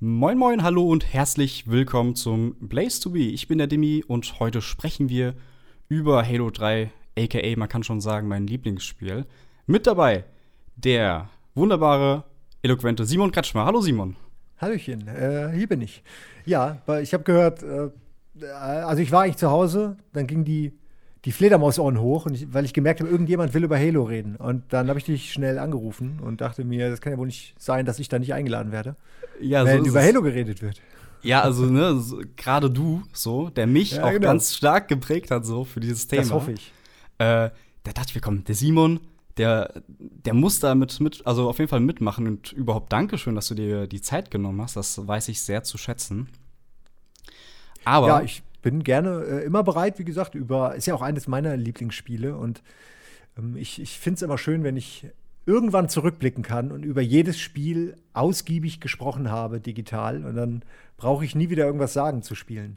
Moin moin, hallo und herzlich willkommen zum Blaze to Be. Ich bin der Demi und heute sprechen wir über Halo 3, aka man kann schon sagen mein Lieblingsspiel. Mit dabei der wunderbare, eloquente Simon Kretschmer. Hallo Simon. Hallöchen, äh, hier bin ich. Ja, ich habe gehört, äh, also ich war eigentlich zu Hause, dann ging die, die Fledermausohren hoch, und ich, weil ich gemerkt habe, irgendjemand will über Halo reden. Und dann habe ich dich schnell angerufen und dachte mir, das kann ja wohl nicht sein, dass ich da nicht eingeladen werde, Ja, wenn so über Halo geredet wird. Ja, also ne, so, gerade du, so, der mich Ja, auch genau. ganz stark geprägt hat so für dieses Thema. Das hoffe ich. Äh, da dachte ich mir, komm, der Simon, der, der muss da mit, mit, also auf jeden Fall mitmachen und überhaupt Dankeschön, dass du dir die Zeit genommen hast. Das weiß ich sehr zu schätzen. Aber Ja, ich bin gerne äh, immer bereit, wie gesagt, über, ist ja auch eines meiner Lieblingsspiele und ähm, ich, ich finde es immer schön, wenn ich irgendwann zurückblicken kann und über jedes Spiel ausgiebig gesprochen habe, digital, und dann brauche ich nie wieder irgendwas sagen zu spielen.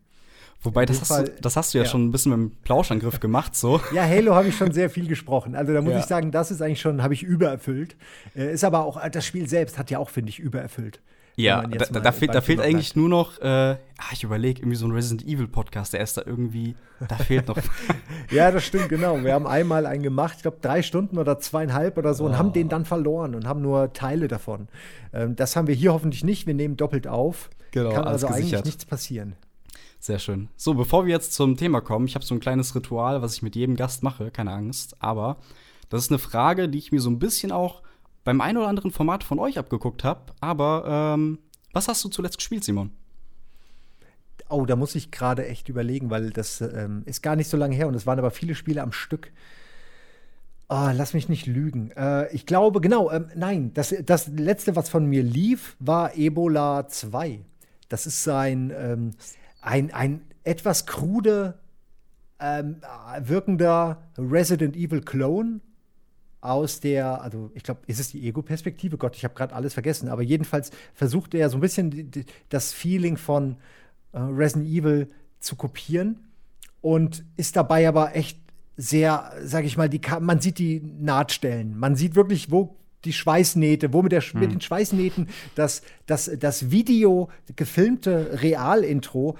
wobei, das hast, Fall- du, das hast du ja, ja. schon ein bisschen mit dem Plauschangriff gemacht, so. Ja, Halo habe ich schon sehr viel gesprochen. Also da muss Ja. ich sagen, das ist eigentlich schon, habe ich übererfüllt. Äh, ist aber auch, das Spiel selbst hat ja auch, finde ich, übererfüllt. Ja, da, da, da, fehlt, da fehlt eigentlich nur noch, äh, ah, ich überlege, irgendwie so ein Resident Evil Podcast, der ist da irgendwie, da fehlt noch. Ja, das stimmt, genau. Wir haben einmal einen gemacht, ich glaube drei Stunden oder zweieinhalb oder so, und haben den dann verloren und haben nur Teile davon. Ähm, das haben wir hier hoffentlich nicht. Wir nehmen doppelt auf. Genau, Kann also eigentlich gesichert. nichts passieren. Sehr schön. So, bevor wir jetzt zum Thema kommen, ich habe so ein kleines Ritual, was ich mit jedem Gast mache, keine Angst. Aber das ist eine Frage, die ich mir so ein bisschen auch beim einen oder anderen Format von euch abgeguckt habe. Aber ähm, was hast du zuletzt gespielt, Simon? Oh, da muss ich gerade echt überlegen, weil das ähm, ist gar nicht so lange her und es waren aber viele Spiele am Stück. Ah, lass mich nicht lügen. Äh, ich glaube, genau, ähm, nein, das, das letzte, was von mir lief, war Ebola 2. Das ist ein, ähm, ein, ein etwas krude ähm, wirkender Resident Evil Clone aus der, also ich glaube, ist es die Ego-Perspektive? Gott, ich habe gerade alles vergessen. Aber jedenfalls versucht er so ein bisschen die, die, das Feeling von äh, Resident Evil zu kopieren und ist dabei aber echt sehr, sage ich mal, die, man sieht die Nahtstellen. Man sieht wirklich, wo die Schweißnähte, wo mit, der, mit den Schweißnähten das, das, das Video, gefilmte Realintro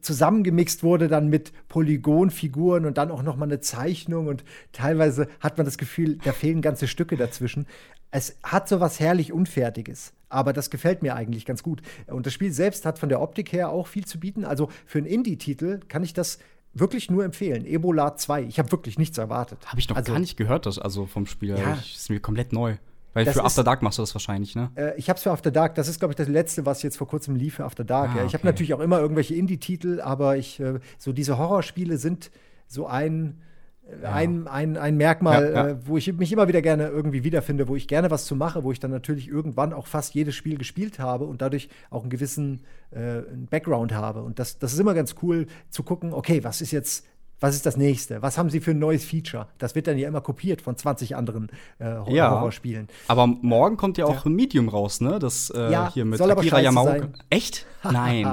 zusammengemixt wurde dann mit Polygonfiguren und dann auch noch mal eine Zeichnung und teilweise hat man das Gefühl, da fehlen ganze Stücke dazwischen. Es hat so was herrlich Unfertiges, aber das gefällt mir eigentlich ganz gut. Und das Spiel selbst hat von der Optik her auch viel zu bieten. Also für einen Indie-Titel kann ich das wirklich nur empfehlen. Ebola 2. Ich habe wirklich nichts erwartet. Habe ich noch also, gar nicht gehört, das, also vom Spiel. Ja. Ich, ist mir komplett neu. Weil Das für After Dark machst du das wahrscheinlich, ne? Äh, ich habe es für After Dark, das ist, glaube ich, das letzte, was jetzt vor kurzem lief für After Dark. Ah, ja. Ich habe okay. natürlich auch immer irgendwelche Indie-Titel, aber ich, äh, so diese Horrorspiele sind so ein, äh, ein, ein, ein Merkmal, Ja, ja. Äh, wo ich mich immer wieder gerne irgendwie wiederfinde, wo ich gerne was zu mache, wo ich dann natürlich irgendwann auch fast jedes Spiel gespielt habe und dadurch auch einen gewissen äh, Background habe. Und das, das ist immer ganz cool zu gucken, okay, was ist jetzt. Was ist das nächste? Was haben sie für ein neues Feature? Das wird dann ja immer kopiert von 20 anderen äh, Hor- Ja. Horrorspielen. Aber morgen kommt ja auch ein Medium raus, ne? Das äh, Ja, hier mit soll aber Akira Yamaoka. sein. Echt? Nein.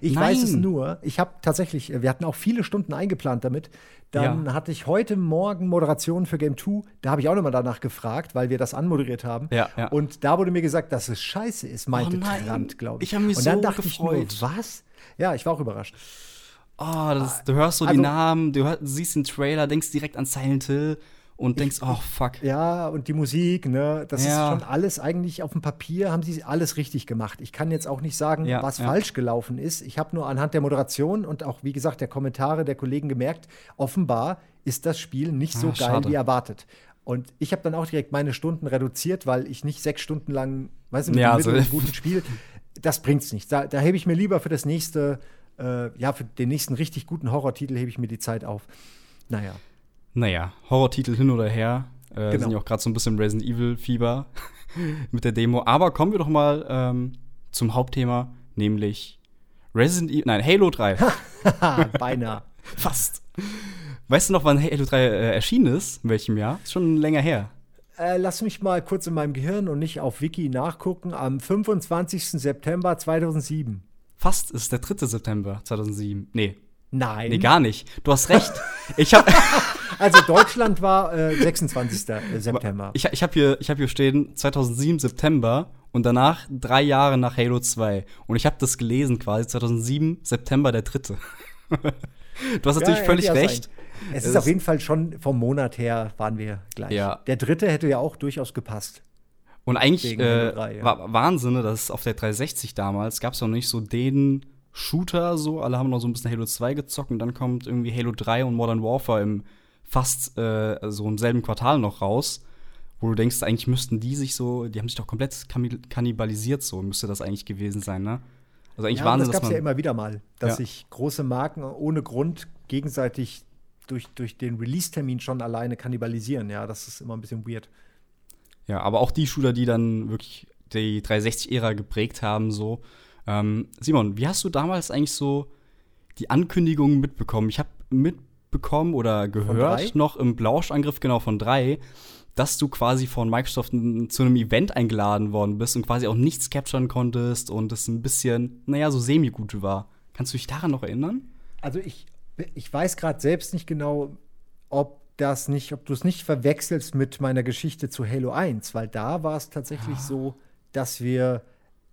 ich Nein. weiß es nur. Ich habe tatsächlich, wir hatten auch viele Stunden eingeplant damit. Dann hatte ich heute Morgen Moderation für Game 2. Da habe ich auch nochmal danach gefragt, weil wir das anmoderiert haben. Und da wurde mir gesagt, dass es scheiße ist, meinte Oh. Trant, glaube ich. Ich hab mich Und dann so dachte gefreut. ich nur, was? Ja, ich war auch überrascht. Oh, das, du hörst so die Also- Namen, du hör, siehst den Trailer, denkst direkt an Silent Hill und denkst, oh fuck. Ja, und die Musik, ne, das Ja. ist schon alles eigentlich auf dem Papier, haben sie alles richtig gemacht. Ich kann jetzt auch nicht sagen, Ja, was ja. falsch gelaufen ist. Ich habe nur anhand der Moderation und auch, wie gesagt, der Kommentare der Kollegen gemerkt, offenbar ist das Spiel nicht so Ah, geil schade. wie erwartet. Und ich habe dann auch direkt meine Stunden reduziert, weil ich nicht sechs Stunden lang, weißt du, mit Ja, einem also- guten Spiel, das bringt's nicht. Da, da hebe ich mir lieber für das nächste, äh, ja, für den nächsten richtig guten Horrortitel hebe ich mir die Zeit auf. Naja. Naja, Horrortitel hin oder her. Äh, Genau. Sind ja auch gerade so ein bisschen Resident Evil-Fieber mit der Demo. Aber kommen wir doch mal ähm, zum Hauptthema, nämlich Resident Evil, nein, Halo 3. Haha, beinahe. Fast. Weißt du noch, wann Halo 3 äh, erschienen ist? In welchem Jahr? Ist schon länger her. Äh, lass mich mal kurz in meinem Gehirn und nicht auf Wiki nachgucken. Am 25. September 2007. Fast ist der 3. September 2007. Nee, Nein. nee, gar nicht. Du hast recht. ich habe Also Deutschland war äh, 26. September. ich, ich hab hier, ich hab hier stehen 2007 September und danach drei Jahre nach Halo 2. Und ich habe das gelesen quasi 2007, September der dritte. du hast natürlich ja, völlig recht. Es ist auf jeden Fall schon vom Monat her waren wir gleich. Ja. Der dritte hätte ja auch durchaus gepasst. Und eigentlich äh, 3, ja. war Wahnsinn, dass auf der 360 damals gab es noch nicht so den Shooter so. Alle haben noch so ein bisschen Halo 2 gezockt und dann kommt irgendwie Halo 3 und Modern Warfare im fast äh, so im selben Quartal noch raus. Wo du denkst, eigentlich müssten die sich so, die haben sich doch komplett kannibalisiert, so müsste das eigentlich gewesen sein, ne? Also eigentlich ja, Wahnsinn, das gab es ja immer wieder mal, dass ja. sich große Marken ohne Grund gegenseitig durch, durch den Release-Termin schon alleine kannibalisieren. Ja, das ist immer ein bisschen weird. Ja, aber auch die Shooter, die dann wirklich die 360-Ära geprägt haben, so. Ähm, Simon, wie hast du damals eigentlich so die Ankündigungen mitbekommen? Ich habe mitbekommen oder gehört noch im Blauschangriff genau von drei, dass du quasi von Microsoft zu einem Event eingeladen worden bist und quasi auch nichts capturen konntest und es ein bisschen, naja, so semi-gut war. Kannst du dich daran noch erinnern? Also ich, ich weiß gerade selbst nicht genau, ob das nicht, ob du es nicht verwechselst mit meiner Geschichte zu Halo 1, weil da war es tatsächlich ah. so, dass wir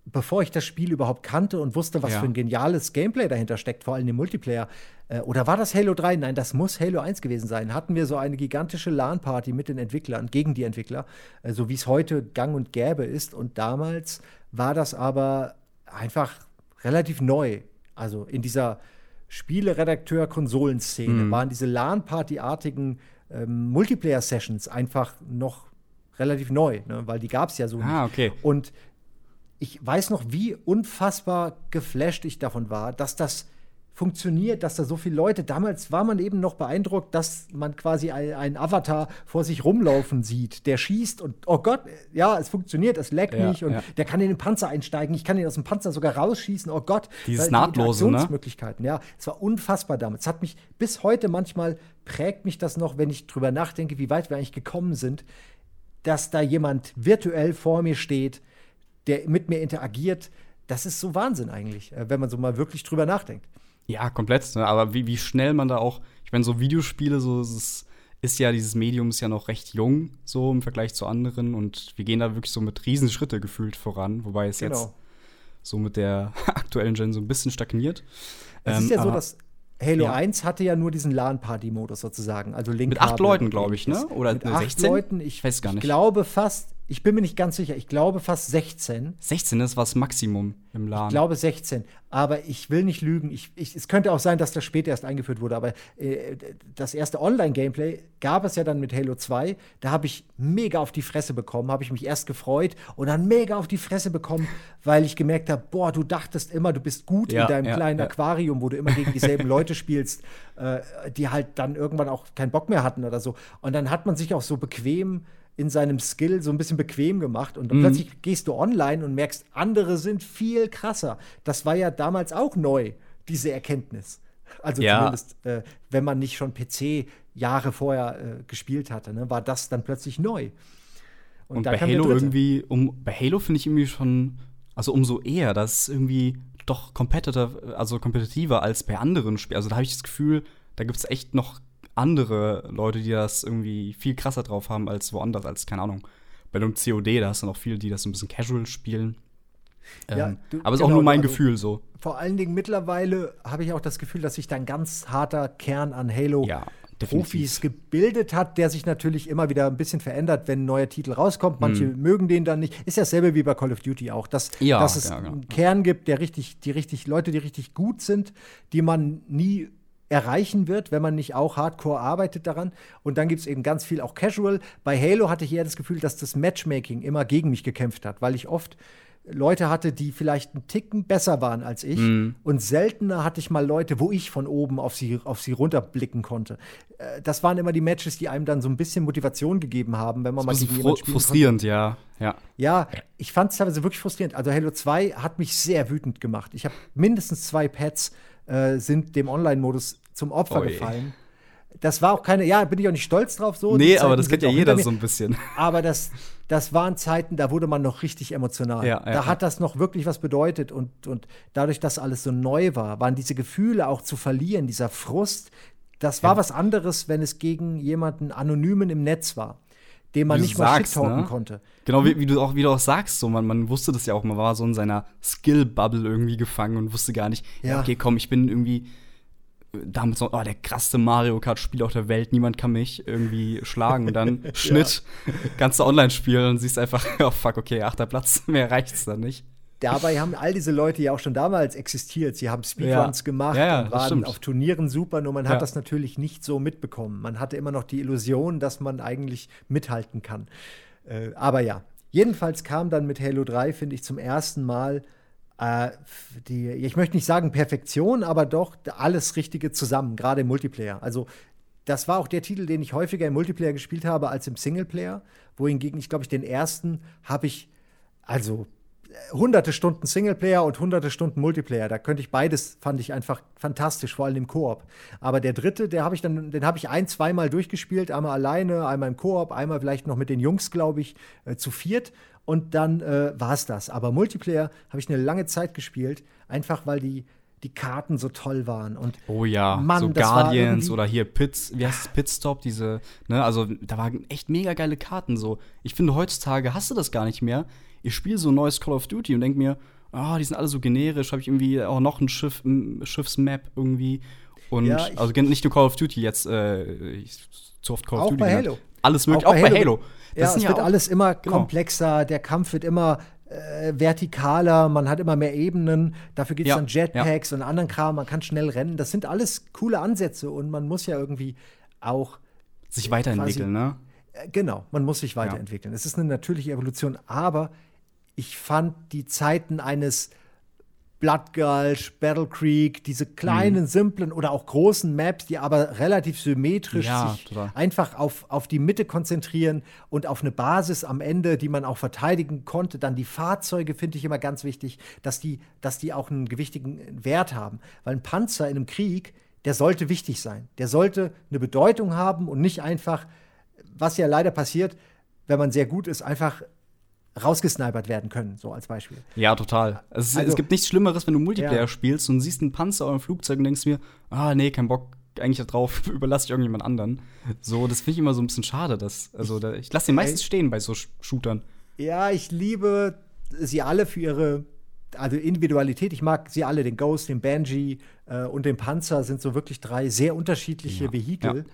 bevor ich das Spiel überhaupt kannte und wusste, was ja. für ein geniales Gameplay dahinter steckt, vor allem im Multiplayer. Äh, oder war das Halo 3? Nein, das muss Halo 1 gewesen sein. Hatten wir so eine gigantische LAN-Party mit den Entwicklern, gegen die Entwickler, äh, so wie es heute gang und gäbe ist. Und damals war das aber einfach relativ neu. Also in dieser Spieleredakteur-Konsolenszene mhm. waren diese LAN-Party-artigen ähm, Multiplayer-Sessions einfach noch relativ neu, ne? weil die gab es ja so ah, nicht. Okay. Und ich weiß noch, wie unfassbar geflasht ich davon war, dass das funktioniert, dass da so viele Leute, damals war man eben noch beeindruckt, dass man quasi einen Avatar vor sich rumlaufen sieht, der schießt und oh Gott, ja, es funktioniert, es leckt ja, nicht und ja. der kann in den Panzer einsteigen, ich kann ihn aus dem Panzer sogar rausschießen, oh Gott. Dieses nahtlose, ne? Möglichkeiten, ja, es war unfassbar damals. Es hat mich bis heute manchmal prägt mich das noch, wenn ich drüber nachdenke, wie weit wir eigentlich gekommen sind, dass da jemand virtuell vor mir steht, der mit mir interagiert. Das ist so Wahnsinn eigentlich, äh, wenn man so mal wirklich drüber nachdenkt. Ja, komplett. Ne? Aber wie, wie schnell man da auch, ich meine, so Videospiele, so ist, ist ja, dieses Medium ist ja noch recht jung, so im Vergleich zu anderen. Und wir gehen da wirklich so mit Riesenschritte gefühlt voran, wobei es genau. jetzt so mit der aktuellen Gen so ein bisschen stagniert. Es ähm, ist ja so, dass Halo ja. 1 hatte ja nur diesen LAN-Party-Modus sozusagen. Also Link mit acht Leuten, glaube ich, ne? Oder mit 16? acht Leuten. Ich, ich weiß gar nicht. Ich glaube fast, ich bin mir nicht ganz sicher, ich glaube fast 16. 16 ist was Maximum im LAN. Ich glaube 16. Aber ich will nicht lügen. Ich, ich, es könnte auch sein, dass das später erst eingeführt wurde. Aber äh, das erste Online-Gameplay gab es ja dann mit Halo 2. Da habe ich mega auf die Fresse bekommen. Habe ich mich erst gefreut und dann mega auf die Fresse bekommen, weil ich gemerkt habe: Boah, du dachtest immer, du bist gut ja, in deinem ja, kleinen ja. Aquarium, wo du immer gegen dieselben Leute spielst, äh, die halt dann irgendwann auch keinen Bock mehr hatten oder so. Und dann hat man sich auch so bequem in seinem Skill so ein bisschen bequem gemacht und mhm. plötzlich gehst du online und merkst, andere sind viel krasser. Das war ja damals auch neu, diese Erkenntnis. Also ja. zumindest, äh, wenn man nicht schon PC Jahre vorher äh, gespielt hatte, ne, war das dann plötzlich neu. Und, und bei Halo irgendwie, um, bei Halo finde ich irgendwie schon, also umso eher, dass irgendwie doch competitive, also kompetitiver als bei anderen Spielen. Also da habe ich das Gefühl, da gibt es echt noch andere Leute, die das irgendwie viel krasser drauf haben als woanders, als, keine Ahnung, bei einem COD, da hast du noch viele, die das ein bisschen casual spielen. Ja, ähm, du, aber es ist genau, auch nur mein also, Gefühl so. Vor allen Dingen mittlerweile habe ich auch das Gefühl, dass sich da ein ganz harter Kern an Halo ja, Profis gebildet hat, der sich natürlich immer wieder ein bisschen verändert, wenn ein neuer Titel rauskommt. Manche mhm. mögen den dann nicht. Ist ja dasselbe wie bei Call of Duty auch, dass, ja, dass es ja, einen Kern gibt, der richtig, die richtig, Leute, die richtig gut sind, die man nie erreichen wird, wenn man nicht auch hardcore arbeitet daran. Und dann gibt es eben ganz viel auch Casual. Bei Halo hatte ich eher das Gefühl, dass das Matchmaking immer gegen mich gekämpft hat, weil ich oft Leute hatte, die vielleicht einen Ticken besser waren als ich. Mm. Und seltener hatte ich mal Leute, wo ich von oben auf sie, auf sie runterblicken konnte. Äh, das waren immer die Matches, die einem dann so ein bisschen Motivation gegeben haben, wenn man das mal gegen jemanden Frustrierend, konnte. ja. ja. Ja, ich fand es teilweise wirklich frustrierend. Also Halo 2 hat mich sehr wütend gemacht. Ich habe mindestens zwei Pads äh, sind dem Online-Modus zum Opfer Oi. gefallen. Das war auch keine, ja, bin ich auch nicht stolz drauf so. Nee, aber das kennt ja jeder so ein bisschen. Aber das, das waren Zeiten, da wurde man noch richtig emotional. Ja, ja, da hat das noch wirklich was bedeutet. Und, und dadurch, dass alles so neu war, waren diese Gefühle auch zu verlieren, dieser Frust, das war was anderes, wenn es gegen jemanden Anonymen im Netz war den man nicht mal sagst, shit-talken ne? konnte. Genau, wie, wie, du auch, wie du auch sagst, so, man, man wusste das ja auch, man war so in seiner Skill-Bubble irgendwie gefangen und wusste gar nicht, ja. Ja. okay, komm, ich bin irgendwie damals noch, oh, der krasseste Mario Kart-Spieler auf der Welt, niemand kann mich irgendwie schlagen. Und dann Schnitt, kannst du online spielen und siehst einfach, oh fuck, okay, achter Platz, mehr reicht's dann nicht. Dabei haben all diese Leute ja auch schon damals existiert. Sie haben Speedruns Ja. gemacht Ja, ja, und waren stimmt. auf Turnieren super, nur man hat Ja. das natürlich nicht so mitbekommen. Man hatte immer noch die Illusion, dass man eigentlich mithalten kann. Äh, aber ja, jedenfalls kam dann mit Halo 3, finde ich, zum ersten Mal äh, die, ich möchte nicht sagen Perfektion, aber doch alles Richtige zusammen, gerade im Multiplayer. Also das war auch der Titel, den ich häufiger im Multiplayer gespielt habe als im Singleplayer. Wohingegen ich, glaube ich, den ersten habe ich, also äh, hunderte Stunden Singleplayer und hunderte Stunden Multiplayer. Da könnte ich beides, fand ich einfach fantastisch, vor allem im Koop. Aber der dritte, der habe ich dann, den habe ich ein, zweimal durchgespielt, einmal alleine, einmal im Koop, einmal vielleicht noch mit den Jungs, glaube ich, äh, zu viert. Und dann äh, war es das. Aber Multiplayer habe ich eine lange Zeit gespielt, einfach weil die, die Karten so toll waren. Und Oh ja, Mann, so Guardians oder hier Pits, wie heißt es, Pitstop, diese, ne, also da waren echt mega geile Karten so. Ich finde, heutzutage hast du das gar nicht mehr. Ich spiele so ein neues Call of Duty und denk mir, ah, die sind alle so generisch, habe ich irgendwie auch noch ein Schiff, ein Schiffsmap irgendwie. Und Ja, ich- also nicht nur Call of Duty jetzt, äh, ich, zu oft Call of Auch Duty. bei. Halo. Alles mögliche, auch, bei Halo. ja, sind es wird alles immer genau. komplexer, der Kampf wird immer äh, vertikaler, man hat immer mehr Ebenen, dafür gibt es Ja, dann Jetpacks und anderen Kram, man kann schnell rennen. Das sind alles coole Ansätze und man muss ja irgendwie auch sich weiterentwickeln, ne? äh, Genau, man muss sich weiterentwickeln. Es ist eine natürliche Evolution, aber ich fand die Zeiten eines Blood Gulch, Battle Creek, diese Mhm. kleinen, simplen oder auch großen Maps, die aber relativ symmetrisch Ja, sich total. einfach auf, auf die Mitte konzentrieren und auf eine Basis am Ende, die man auch verteidigen konnte. Dann die Fahrzeuge finde ich immer ganz wichtig, dass die, dass die auch einen gewichtigen Wert haben. Weil ein Panzer in einem Krieg, der sollte wichtig sein. Der sollte eine Bedeutung haben und nicht einfach, was ja leider passiert, wenn man sehr gut ist, einfach rausgesnipert werden können, so als Beispiel. Ja, total. Es, Also- es gibt nichts Schlimmeres, wenn du Multiplayer Ja. spielst und siehst einen Panzer oder ein Flugzeug und denkst mir, ah, nee, kein Bock eigentlich da drauf, überlasse ich irgendjemand anderen. So, das finde ich immer so ein bisschen schade. Dass, also, da, ich lasse den meistens stehen bei so Sh- Shootern. Ja, ich liebe sie alle für ihre also Individualität. Ich mag sie alle, den Ghost, den Banshee äh, und den Panzer sind so wirklich drei sehr unterschiedliche Ja, Vehikel.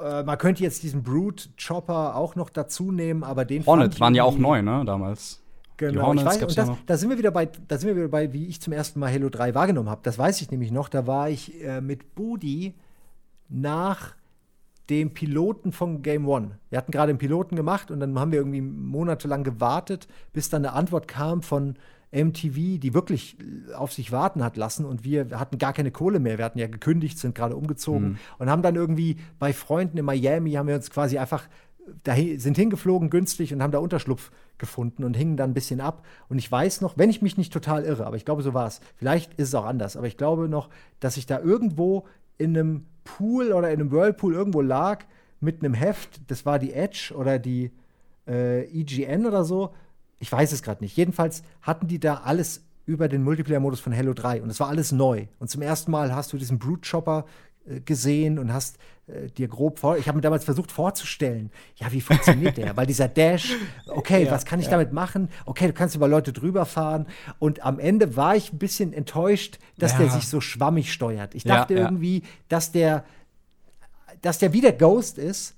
Äh, man könnte jetzt diesen Brute Chopper auch noch dazu nehmen, aber den Hornet waren ja auch neu, ne, damals. Genau, ich weiß, und ja das, noch. da sind wir wieder bei, da sind wir wieder bei, wie ich zum ersten Mal Halo 3 wahrgenommen habe. Das weiß ich nämlich noch. Da war ich äh, mit Budi nach dem Piloten von Game One. Wir hatten gerade einen Piloten gemacht und dann haben wir irgendwie monatelang gewartet, bis dann eine Antwort kam von MTV, die wirklich auf sich warten hat lassen und wir hatten gar keine Kohle mehr. Wir hatten ja gekündigt, sind gerade umgezogen Mhm. und haben dann irgendwie bei Freunden in Miami haben wir uns quasi einfach dahin, sind hingeflogen günstig und haben da Unterschlupf gefunden und hingen dann ein bisschen ab. Und ich weiß noch, wenn ich mich nicht total irre, aber ich glaube, so war es. Vielleicht ist es auch anders, aber ich glaube noch, dass ich da irgendwo in einem Pool oder in einem Whirlpool irgendwo lag mit einem Heft. Das war die Edge oder die äh, EGN oder so. Ich weiß es gerade nicht. Jedenfalls hatten die da alles über den Multiplayer-Modus von Halo 3 und es war alles neu. Und zum ersten Mal hast du diesen Brute Chopper äh, gesehen und hast äh, dir grob vor. Ich habe mir damals versucht vorzustellen, ja, wie funktioniert der? Weil dieser Dash, okay, Ja, was kann ich damit machen? Okay, du kannst über Leute drüber fahren. Und am Ende war ich ein bisschen enttäuscht, dass Ja. der sich so schwammig steuert. Ich Ja, dachte ja. irgendwie, dass der, dass der wie der Ghost ist.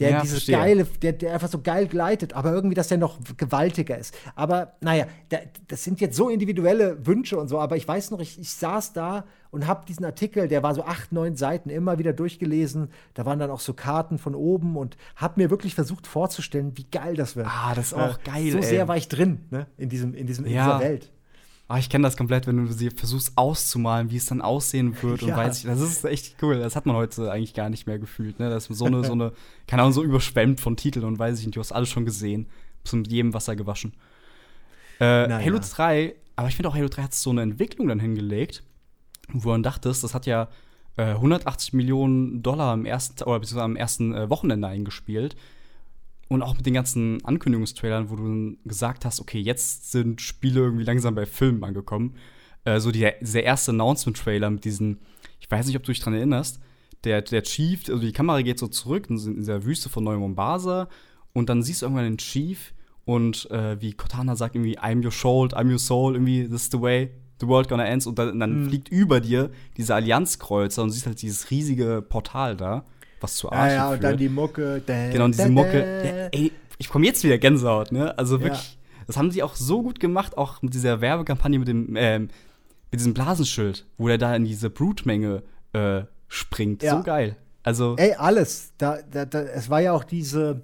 Der Ja, dieses verstehe. geile, der, der einfach so geil gleitet, aber irgendwie, dass der noch gewaltiger ist. Aber naja, da, das sind jetzt so individuelle Wünsche und so, aber ich weiß noch, ich, ich saß da und habe diesen Artikel, der war so acht, neun Seiten, immer wieder durchgelesen. Da waren dann auch so Karten von oben und habe mir wirklich versucht vorzustellen, wie geil das wird. Ah, das ist auch geil, So ey. sehr war ich drin, ne, in, diesem, in, diesem, in Ja. dieser Welt. Ah, ich kenne das komplett, wenn du sie versuchst auszumalen, wie es dann aussehen wird und Ja. weiß ich, das ist echt cool. Das hat man heute eigentlich gar nicht mehr gefühlt, ne? Das ist so eine, so eine, keine Ahnung, so überschwemmt von Titeln und weiß ich nicht, du hast alles schon gesehen, bis mit jedem Wasser gewaschen. Äh, Naja. Halo 3, aber ich finde auch Halo 3 hat so eine Entwicklung dann hingelegt, wo man dachtest, das hat ja äh, 180 Millionen Dollar im ersten, oder beziehungsweise am ersten äh, Wochenende eingespielt. Und auch mit den ganzen Ankündigungstrailern, wo du dann gesagt hast, okay, jetzt sind Spiele irgendwie langsam bei Filmen angekommen. Äh, so die, dieser erste Announcement-Trailer mit diesen, ich weiß nicht, ob du dich dran erinnerst, der, der Chief, also die Kamera geht so zurück in, in dieser Wüste von Neu Mombasa und dann siehst du irgendwann den Chief und äh, wie Cortana sagt irgendwie I'm your shield, I'm your soul, irgendwie this is the way the world gonna end und dann, dann Mhm. fliegt über dir diese Allianzkreuzer und siehst halt dieses riesige Portal da, was zu Ja, Arche ja, und führt. dann die Mucke. Da, Genau, und diese da, Mucke. da. Ja, ey, ich komme jetzt wieder Gänsehaut, ne? Also Ja. wirklich, das haben sie auch so gut gemacht, auch mit dieser Werbekampagne mit dem, ähm, mit diesem Blasenschild, wo der da in diese Brutmenge äh, springt. Ja. So geil. Also, Ey, alles. Da, da, da, es war ja auch diese,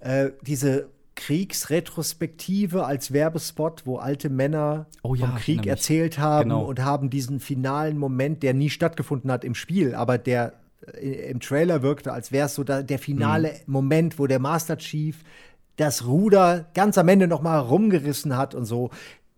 äh, diese Kriegsretrospektive als Werbespot, wo alte Männer Oh ja, vom Krieg erzählt haben Genau. und haben diesen finalen Moment, der nie stattgefunden hat im Spiel, aber der äh, im Trailer wirkte, als wäre es so da, der finale Mhm. Moment, wo der Master Chief das Ruder ganz am Ende noch mal rumgerissen hat und so.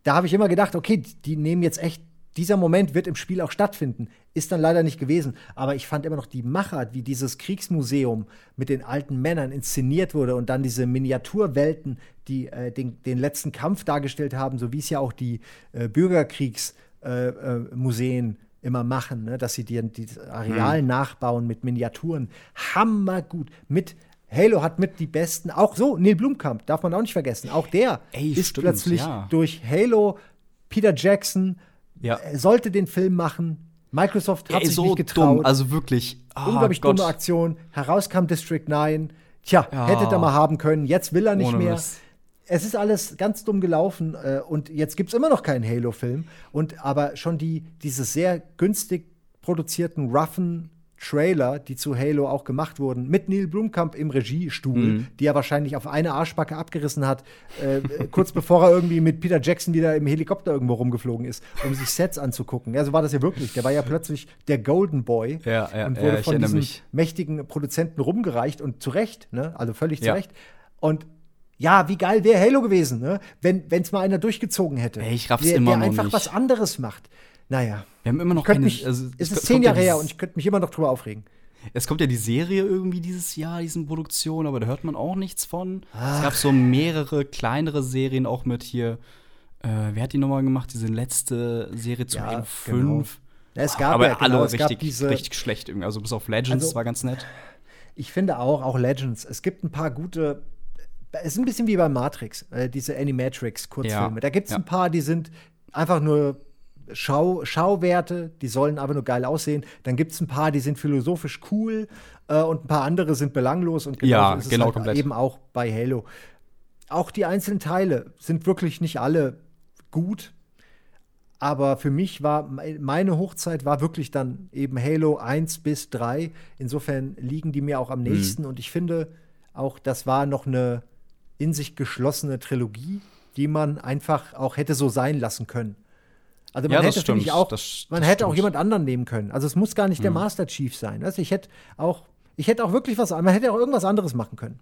Da habe ich immer gedacht, okay, die nehmen jetzt echt dieser Moment wird im Spiel auch stattfinden. Ist dann leider nicht gewesen. Aber ich fand immer noch die Machart, wie dieses Kriegsmuseum mit den alten Männern inszeniert wurde und dann diese Miniaturwelten, die äh, den, den letzten Kampf dargestellt haben, so wie es ja auch die äh, Bürgerkriegsmuseen äh, äh, immer machen, ne? dass sie dir dieses Areal nachbauen mit Miniaturen. Hammergut. Mit Halo hat mit die besten, auch so, Neil Blumkamp, darf man auch nicht vergessen. Auch der Ey, ist stimmt, plötzlich ja. durch Halo Peter Jackson ja. er sollte den Film machen. Microsoft hat Ey, sich so nicht getraut. dumm. Also wirklich. ah, Unglaublich Gott. dumme Aktion. Herauskam District 9. Tja, Ja. hätte er mal haben können. Jetzt will er nicht Ohne mehr. Mist. Es ist alles ganz dumm gelaufen äh, und jetzt gibt es immer noch keinen Halo-Film. Und aber schon die, diese sehr günstig produzierten, roughen Trailer, die zu Halo auch gemacht wurden, mit Neil Blumkamp im Regiestuhl, Mhm. die er wahrscheinlich auf eine Arschbacke abgerissen hat, äh, kurz bevor er irgendwie mit Peter Jackson wieder im Helikopter irgendwo rumgeflogen ist, um sich Sets anzugucken. Ja, so war das ja wirklich. Der war ja plötzlich der Golden Boy Ja, ja, und ja, wurde ich von mich. mächtigen Produzenten rumgereicht und zu Recht, ne? Also völlig zu Ja. Recht. Und ja, wie geil wäre Halo gewesen, ne? Wenn es mal einer durchgezogen hätte. Ey, ich raff's der, immer der noch einfach nicht. was anderes macht. Naja, Wir haben immer noch keine. mich, also, es ist zehn ja Jahre her und ich könnte mich immer noch drüber aufregen. Es kommt ja die Serie irgendwie dieses Jahr, diesen Produktion, aber da hört man auch nichts von. Ah. Es gab so mehrere kleinere Serien auch mit hier. Äh, wer hat die nochmal gemacht? Diese letzte Serie zu Ja, Halo genau. 5. Ja, es gab aber ja, genau, alle es gab richtig, diese- richtig schlecht irgendwie. Also bis auf Legends Also- war ganz nett. Ich finde auch, auch Legends, es gibt ein paar gute. Es ist ein bisschen wie bei Matrix, äh, diese Animatrix-Kurzfilme. Ja, Da gibt es ja. ein paar, die sind einfach nur Schau, Schauwerte, die sollen aber nur geil aussehen. Dann gibt es ein paar, die sind philosophisch cool äh, und ein paar andere sind belanglos und genau Ja, so ist es genau, halt komplett. eben auch bei Halo. Auch die einzelnen Teile sind wirklich nicht alle gut. Aber für mich war mei- meine Hochzeit war wirklich dann eben Halo 1 bis 3. Insofern liegen die mir auch Mhm. am nächsten. Und ich finde auch, das war noch eine in sich geschlossene Trilogie, die man einfach auch hätte so sein lassen können. Also man Ja, hätte, stimmt. auch, Das- man das hätte auch stimmt. Mhm. jemand anderen nehmen können. Also es muss gar nicht der Master Chief sein. Also ich hätte auch, ich hätte auch wirklich was, man hätte auch irgendwas anderes machen können.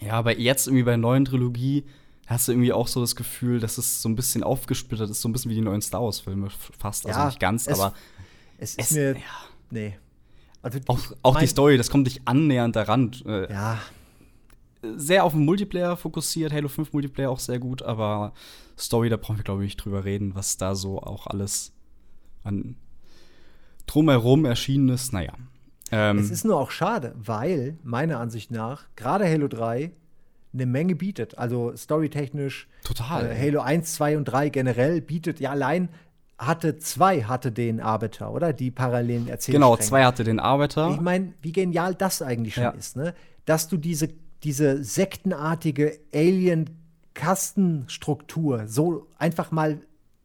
Ja, aber jetzt irgendwie bei der neuen Trilogie hast du irgendwie auch so das Gefühl, dass es so ein bisschen aufgesplittert ist, so ein bisschen wie die neuen Star Wars-Filme fast. Also Ja, nicht ganz, es- aber Es ist es, mir, ja, nee. Also auch, auch die Story, das kommt nicht annähernd daran. Äh, Ja, Sehr auf den Multiplayer fokussiert, Halo 5 Multiplayer auch sehr gut, aber Story, da brauchen wir, glaube ich, nicht drüber reden, was da so auch alles an drumherum erschienen ist. Naja. Ähm, Es ist nur auch schade, weil meiner Ansicht nach gerade Halo 3 eine Menge bietet. Also storytechnisch. Total. Äh, Halo 1, 2 und 3 generell bietet, ja, allein hatte 2 hatte den Arbiter, oder? Die parallelen Erzählstränge. genau, zwei hatte den Arbeiter. Ich meine, wie genial das eigentlich schon Ja. ist, ne? Dass du diese, diese sektenartige Alien-Kastenstruktur so einfach mal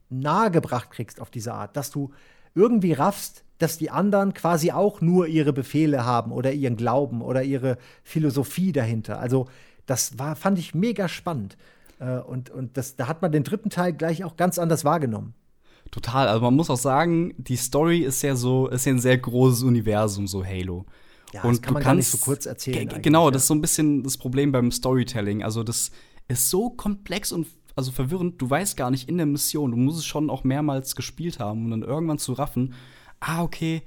nahegebracht kriegst auf diese Art, dass du irgendwie raffst, dass die anderen quasi auch nur ihre Befehle haben oder ihren Glauben oder ihre Philosophie dahinter. Also, das war, fand ich mega spannend. Äh, Und, und das, da hat man den dritten Teil gleich auch ganz anders wahrgenommen. Total. Also man muss auch sagen, die Story ist ja so, ist ja ein sehr großes Universum, so Halo. Ja, das kann man gar nicht so kurz erzählen Genau, das ist so ein bisschen das Problem beim Storytelling. Also das ist so komplex und also verwirrend. Du weißt gar nicht in der Mission. Du musst es schon auch mehrmals gespielt haben, um dann irgendwann zu raffen. Ah, okay.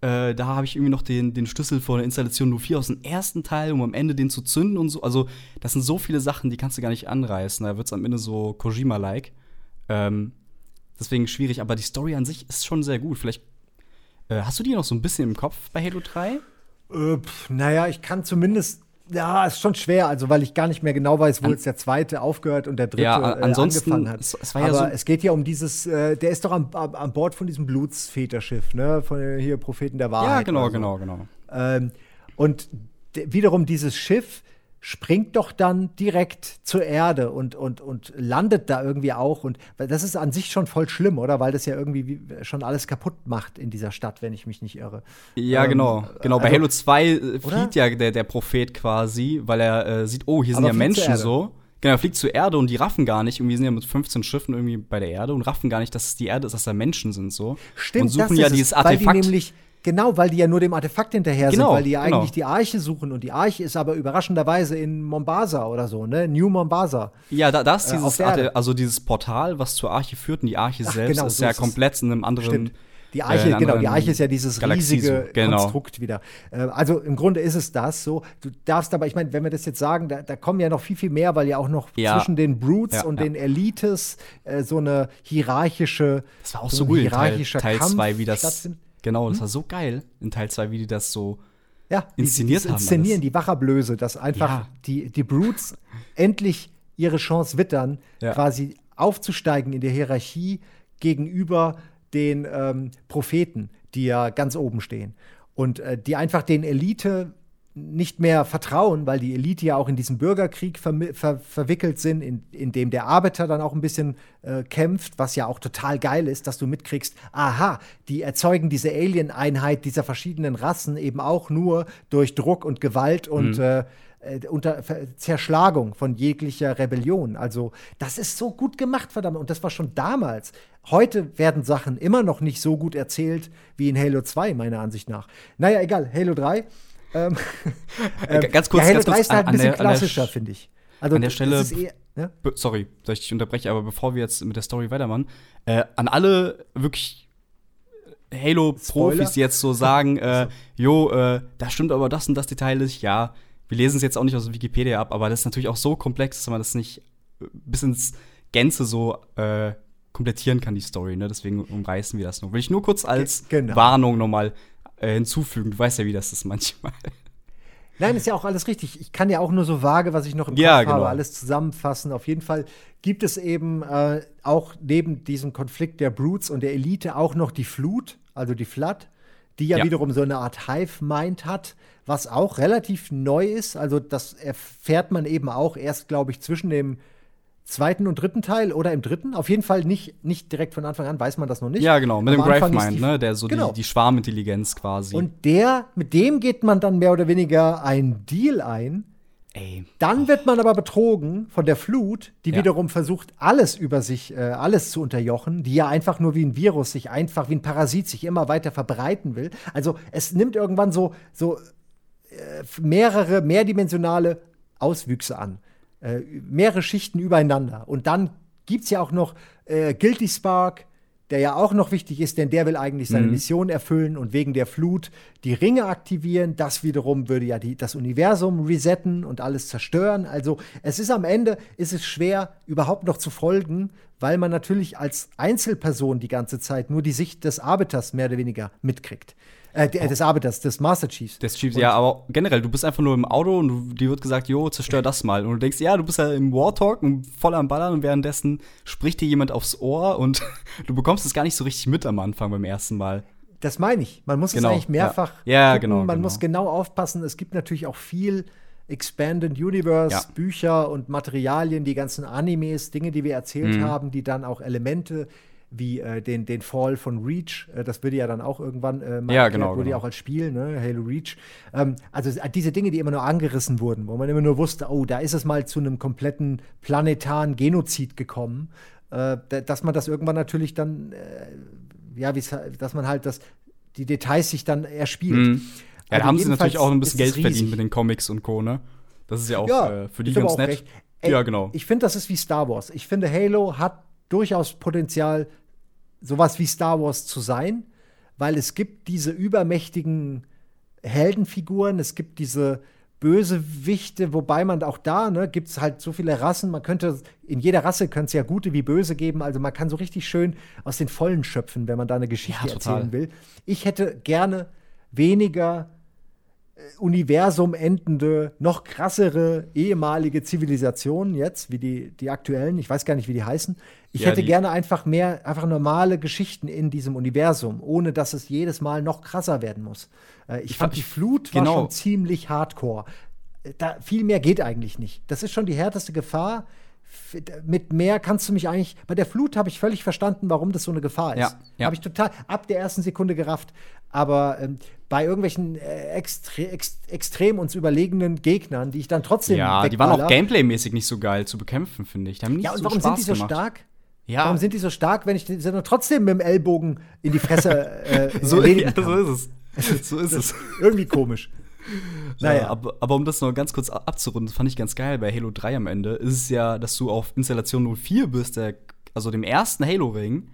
Äh, da habe ich irgendwie noch den, den Schlüssel vor der Installation nur 4 aus dem ersten Teil, um am Ende den zu zünden und so. Also, das sind so viele Sachen, die kannst du gar nicht anreißen. Da wird es am Ende so Kojima-like. Ähm, deswegen schwierig, aber die Story an sich ist schon sehr gut. Vielleicht äh, hast du die noch so ein bisschen im Kopf bei Halo 3? Äh, pf, naja, ich kann zumindest Ja, ist schon schwer, also weil ich gar nicht mehr genau weiß, wo An jetzt der zweite aufgehört und der dritte ja, ansonsten, äh, angefangen hat. Es, es Aber ja so es geht ja um dieses, äh, der ist doch an, an Bord von diesem Blutsväterschiff, ne? Von hier Propheten der Wahrheit. Ja, genau, so. genau, genau. Ähm, und wiederum dieses Schiff springt doch dann direkt zur Erde und, und, und landet da irgendwie auch. Und das ist an sich schon voll schlimm, oder? Weil das ja irgendwie schon alles kaputt macht in dieser Stadt, wenn ich mich nicht irre. Ja, ähm, genau. Genau. Bei also, Halo 2 äh, flieht ja der, der Prophet quasi, weil er äh, sieht, oh, hier sind ja Menschen so. Genau, er fliegt zur Erde und die raffen gar nicht. Irgendwie sind ja mit 15 Schiffen irgendwie bei der Erde und raffen gar nicht, dass es die Erde ist, dass da Menschen sind so. Stimmt, und suchen das ja dieses es, weil Artefakt. Die nämlich Genau, weil die ja nur dem Artefakt hinterher genau, sind, weil die ja genau. eigentlich die Arche suchen und die Arche ist aber überraschenderweise in Mombasa oder so, ne? New Mombasa. Ja, da, da ist äh, dieses, äh, also dieses Portal, was zur Arche führt und die Arche Ach, selbst genau, ist so ja ist komplett in einem anderen. Stimmt. Die Arche, äh, genau, die Arche ist ja dieses Galaxie riesige genau. Konstrukt wieder. Äh, also im Grunde ist es das so. Du darfst aber, ich meine, wenn wir das jetzt sagen, da, da, kommen ja noch viel, viel mehr, weil ja auch noch ja. zwischen den Brutes ja, und ja. den Elites äh, so eine hierarchische, das war auch so so ein cool, hierarchischer Teil 2, wie das. Genau, das Hm? war so geil in Teil 2, wie die das so ja, inszeniert die, haben. Inszenieren, alles. die Wacherblöße, dass einfach Ja. die, die Brutes endlich ihre Chance wittern, Ja. quasi aufzusteigen in der Hierarchie gegenüber den ähm, Propheten, die ja ganz oben stehen. Und äh, die einfach den Elite nicht mehr vertrauen, weil die Elite ja auch in diesen Bürgerkrieg vermi- ver verwickelt sind, in, in dem der Arbeiter dann auch ein bisschen äh, kämpft, was ja auch total geil ist, dass du mitkriegst, aha, die erzeugen diese Alien-Einheit dieser verschiedenen Rassen eben auch nur durch Druck und Gewalt und Mhm. äh, äh, unter Ver- Zerschlagung von jeglicher Rebellion. Also, das ist so gut gemacht, verdammt. Und das war schon damals. Heute werden Sachen immer noch nicht so gut erzählt wie in Halo 2, meiner Ansicht nach. Naja, egal, Halo 3. Ähm, Äh, ganz kurz, ja, Halo ganz 3 kurz, ist halt ein bisschen der- klassischer, Sch- finde ich. Also, an der Stelle- eher, ne? Sorry, dass ich dich unterbreche, aber bevor wir jetzt mit der Story weitermachen, äh, an alle wirklich Halo-Profis, die jetzt so sagen, äh, jo, äh, da stimmt aber das und das Detail nicht, ja, wir lesen es jetzt auch nicht aus Wikipedia ab, aber das ist natürlich auch so komplex, dass man das nicht äh, bis ins Gänze so äh, komplettieren kann, die Story, ne? Deswegen umreißen wir das noch. Will ich nur kurz als Ge- genau. Warnung nochmal äh, hinzufügen. Du weißt ja, wie das ist manchmal. Nein, ist ja auch alles richtig. Ich kann ja auch nur so vage, was ich noch im Ja, Kopf genau. habe, alles zusammenfassen. Auf jeden Fall gibt es eben äh, auch neben diesem Konflikt der Brutes und der Elite auch noch die Flut, also die Flood, die ja, Ja. wiederum so eine Art Hive-Mind hat, was auch relativ neu ist. Also das erfährt man eben auch erst, glaube ich, zwischen dem zweiten und dritten Teil oder im dritten. Auf jeden Fall nicht, nicht direkt von Anfang an, weiß man das noch nicht. ja, genau, mit Am dem Gravemind, ne? Der so Genau. die, die Schwarmintelligenz quasi. Und der, mit dem geht man dann mehr oder weniger einen Deal ein, ey, Dann wird man aber betrogen von der Flut, die Ja. wiederum versucht, alles über sich, äh, alles zu unterjochen, die ja einfach nur wie ein Virus sich einfach wie ein Parasit sich immer weiter verbreiten will. Also es nimmt irgendwann so, so äh, mehrere, mehrdimensionale Auswüchse an. Äh, mehrere Schichten übereinander. Und dann gibt es ja auch noch äh, Guilty Spark, der ja auch noch wichtig ist, denn der will eigentlich seine Mhm. Mission erfüllen und wegen der Flut die Ringe aktivieren. Das wiederum würde ja die, das Universum resetten und alles zerstören. Also es ist am Ende, ist es schwer, überhaupt noch zu folgen, weil man natürlich als Einzelperson die ganze Zeit nur die Sicht des Arbiters mehr oder weniger mitkriegt. Äh, de- des Arbeiters, des Master Chiefs. Des Chiefs, Und- ja, aber generell, du bist einfach nur im Auto und du, dir wird gesagt, jo, zerstör das mal. Und du denkst, ja, du bist ja im Wartalk und voll am Ballern und währenddessen spricht dir jemand aufs Ohr und du bekommst es gar nicht so richtig mit am Anfang beim ersten Mal. Das meine ich. Man muss Genau, es eigentlich mehrfach ja. Ja, genau, Man genau. muss genau aufpassen. Es gibt natürlich auch viel Expanded Universe, Ja. Bücher und Materialien, die ganzen Animes, Dinge, die wir erzählt Mhm. haben, die dann auch Elemente wie äh, den, den Fall von Reach, äh, das würde ja dann auch irgendwann äh, mal Ja, genau, wurde ja genau. auch als Spiel, ne, Halo Reach. Ähm, also äh, diese Dinge, die immer nur angerissen wurden, wo man immer nur wusste, oh, da ist es mal zu einem kompletten planetaren Genozid gekommen, äh, da- dass man das irgendwann natürlich dann äh, ja, dass man halt das, die Details sich dann erspielt. Mhm. Ja, da Also haben sie natürlich auch ein bisschen Geld verdient mit den Comics und Co., ne? Das ist ja auch Ja, für die ganz nett. Ey, ja, genau. Ich finde, das ist wie Star Wars. Ich finde, Halo hat durchaus Potenzial, sowas wie Star Wars zu sein, weil es gibt diese übermächtigen Heldenfiguren, es gibt diese Bösewichte, wobei man auch da, ne, gibt es halt so viele Rassen, man könnte, in jeder Rasse könnte es ja gute wie böse geben, also man kann so richtig schön aus den Vollen schöpfen, wenn man da eine Geschichte Ja, erzählen will. Ich hätte gerne weniger Universum endende, noch krassere ehemalige Zivilisationen jetzt, wie die, die aktuellen. Ich weiß gar nicht, wie die heißen. Ich Ja, hätte gerne einfach mehr, einfach normale Geschichten in diesem Universum, ohne dass es jedes Mal noch krasser werden muss. Äh, ich, fand, fand- die Flut genau. war schon ziemlich hardcore. Äh, Da, viel mehr geht eigentlich nicht. Das ist schon die härteste Gefahr. Mit mehr kannst du mich eigentlich. Bei der Flut habe ich völlig verstanden, warum das so eine Gefahr ist. Ja, ja. Habe ich total ab der ersten Sekunde gerafft. Aber ähm, bei irgendwelchen äh, extre ex extrem uns überlegenen Gegnern, die ich dann trotzdem Ja, die waren auch wegballer- gameplaymäßig nicht so geil zu bekämpfen, finde ich. Die haben nicht Ja, und so warum Spaß sind die so gemacht. stark? Ja, Warum sind die so stark, wenn ich die dann trotzdem mit dem Ellbogen in die Fresse äh, so, erledigen ja, so ist es. So ist es. Irgendwie komisch. Naja, Naja. aber, aber um das noch ganz kurz abzurunden, das fand ich ganz geil bei Halo 3 am Ende, ist es ja, dass du auf Installation 04 bist, der, also dem ersten Halo-Ring,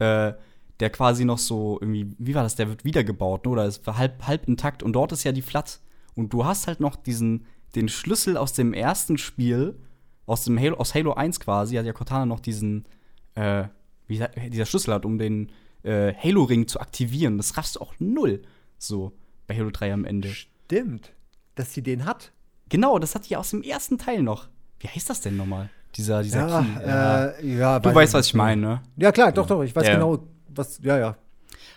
äh, der quasi noch so irgendwie, wie war das, der wird wiedergebaut, ne? oder war halb, halb intakt und dort ist ja die Flat. Und du hast halt noch diesen, den Schlüssel aus dem ersten Spiel, aus dem Halo, aus Halo 1 quasi, hat ja Cortana noch diesen, äh, wie dieser Schlüssel hat, um den äh, Halo-Ring zu aktivieren. Das raffst du auch null, so, bei Halo 3 am Ende. Stimmt, dass sie den hat. Genau, das hat die aus dem ersten Teil noch. Wie heißt das denn nochmal? Dieser, dieser Ja, Key. Ja. äh, ja du weiß weißt, was ich meine, ne? Ja, klar, doch, doch. Ich weiß Ja. genau, was. Ja, ja.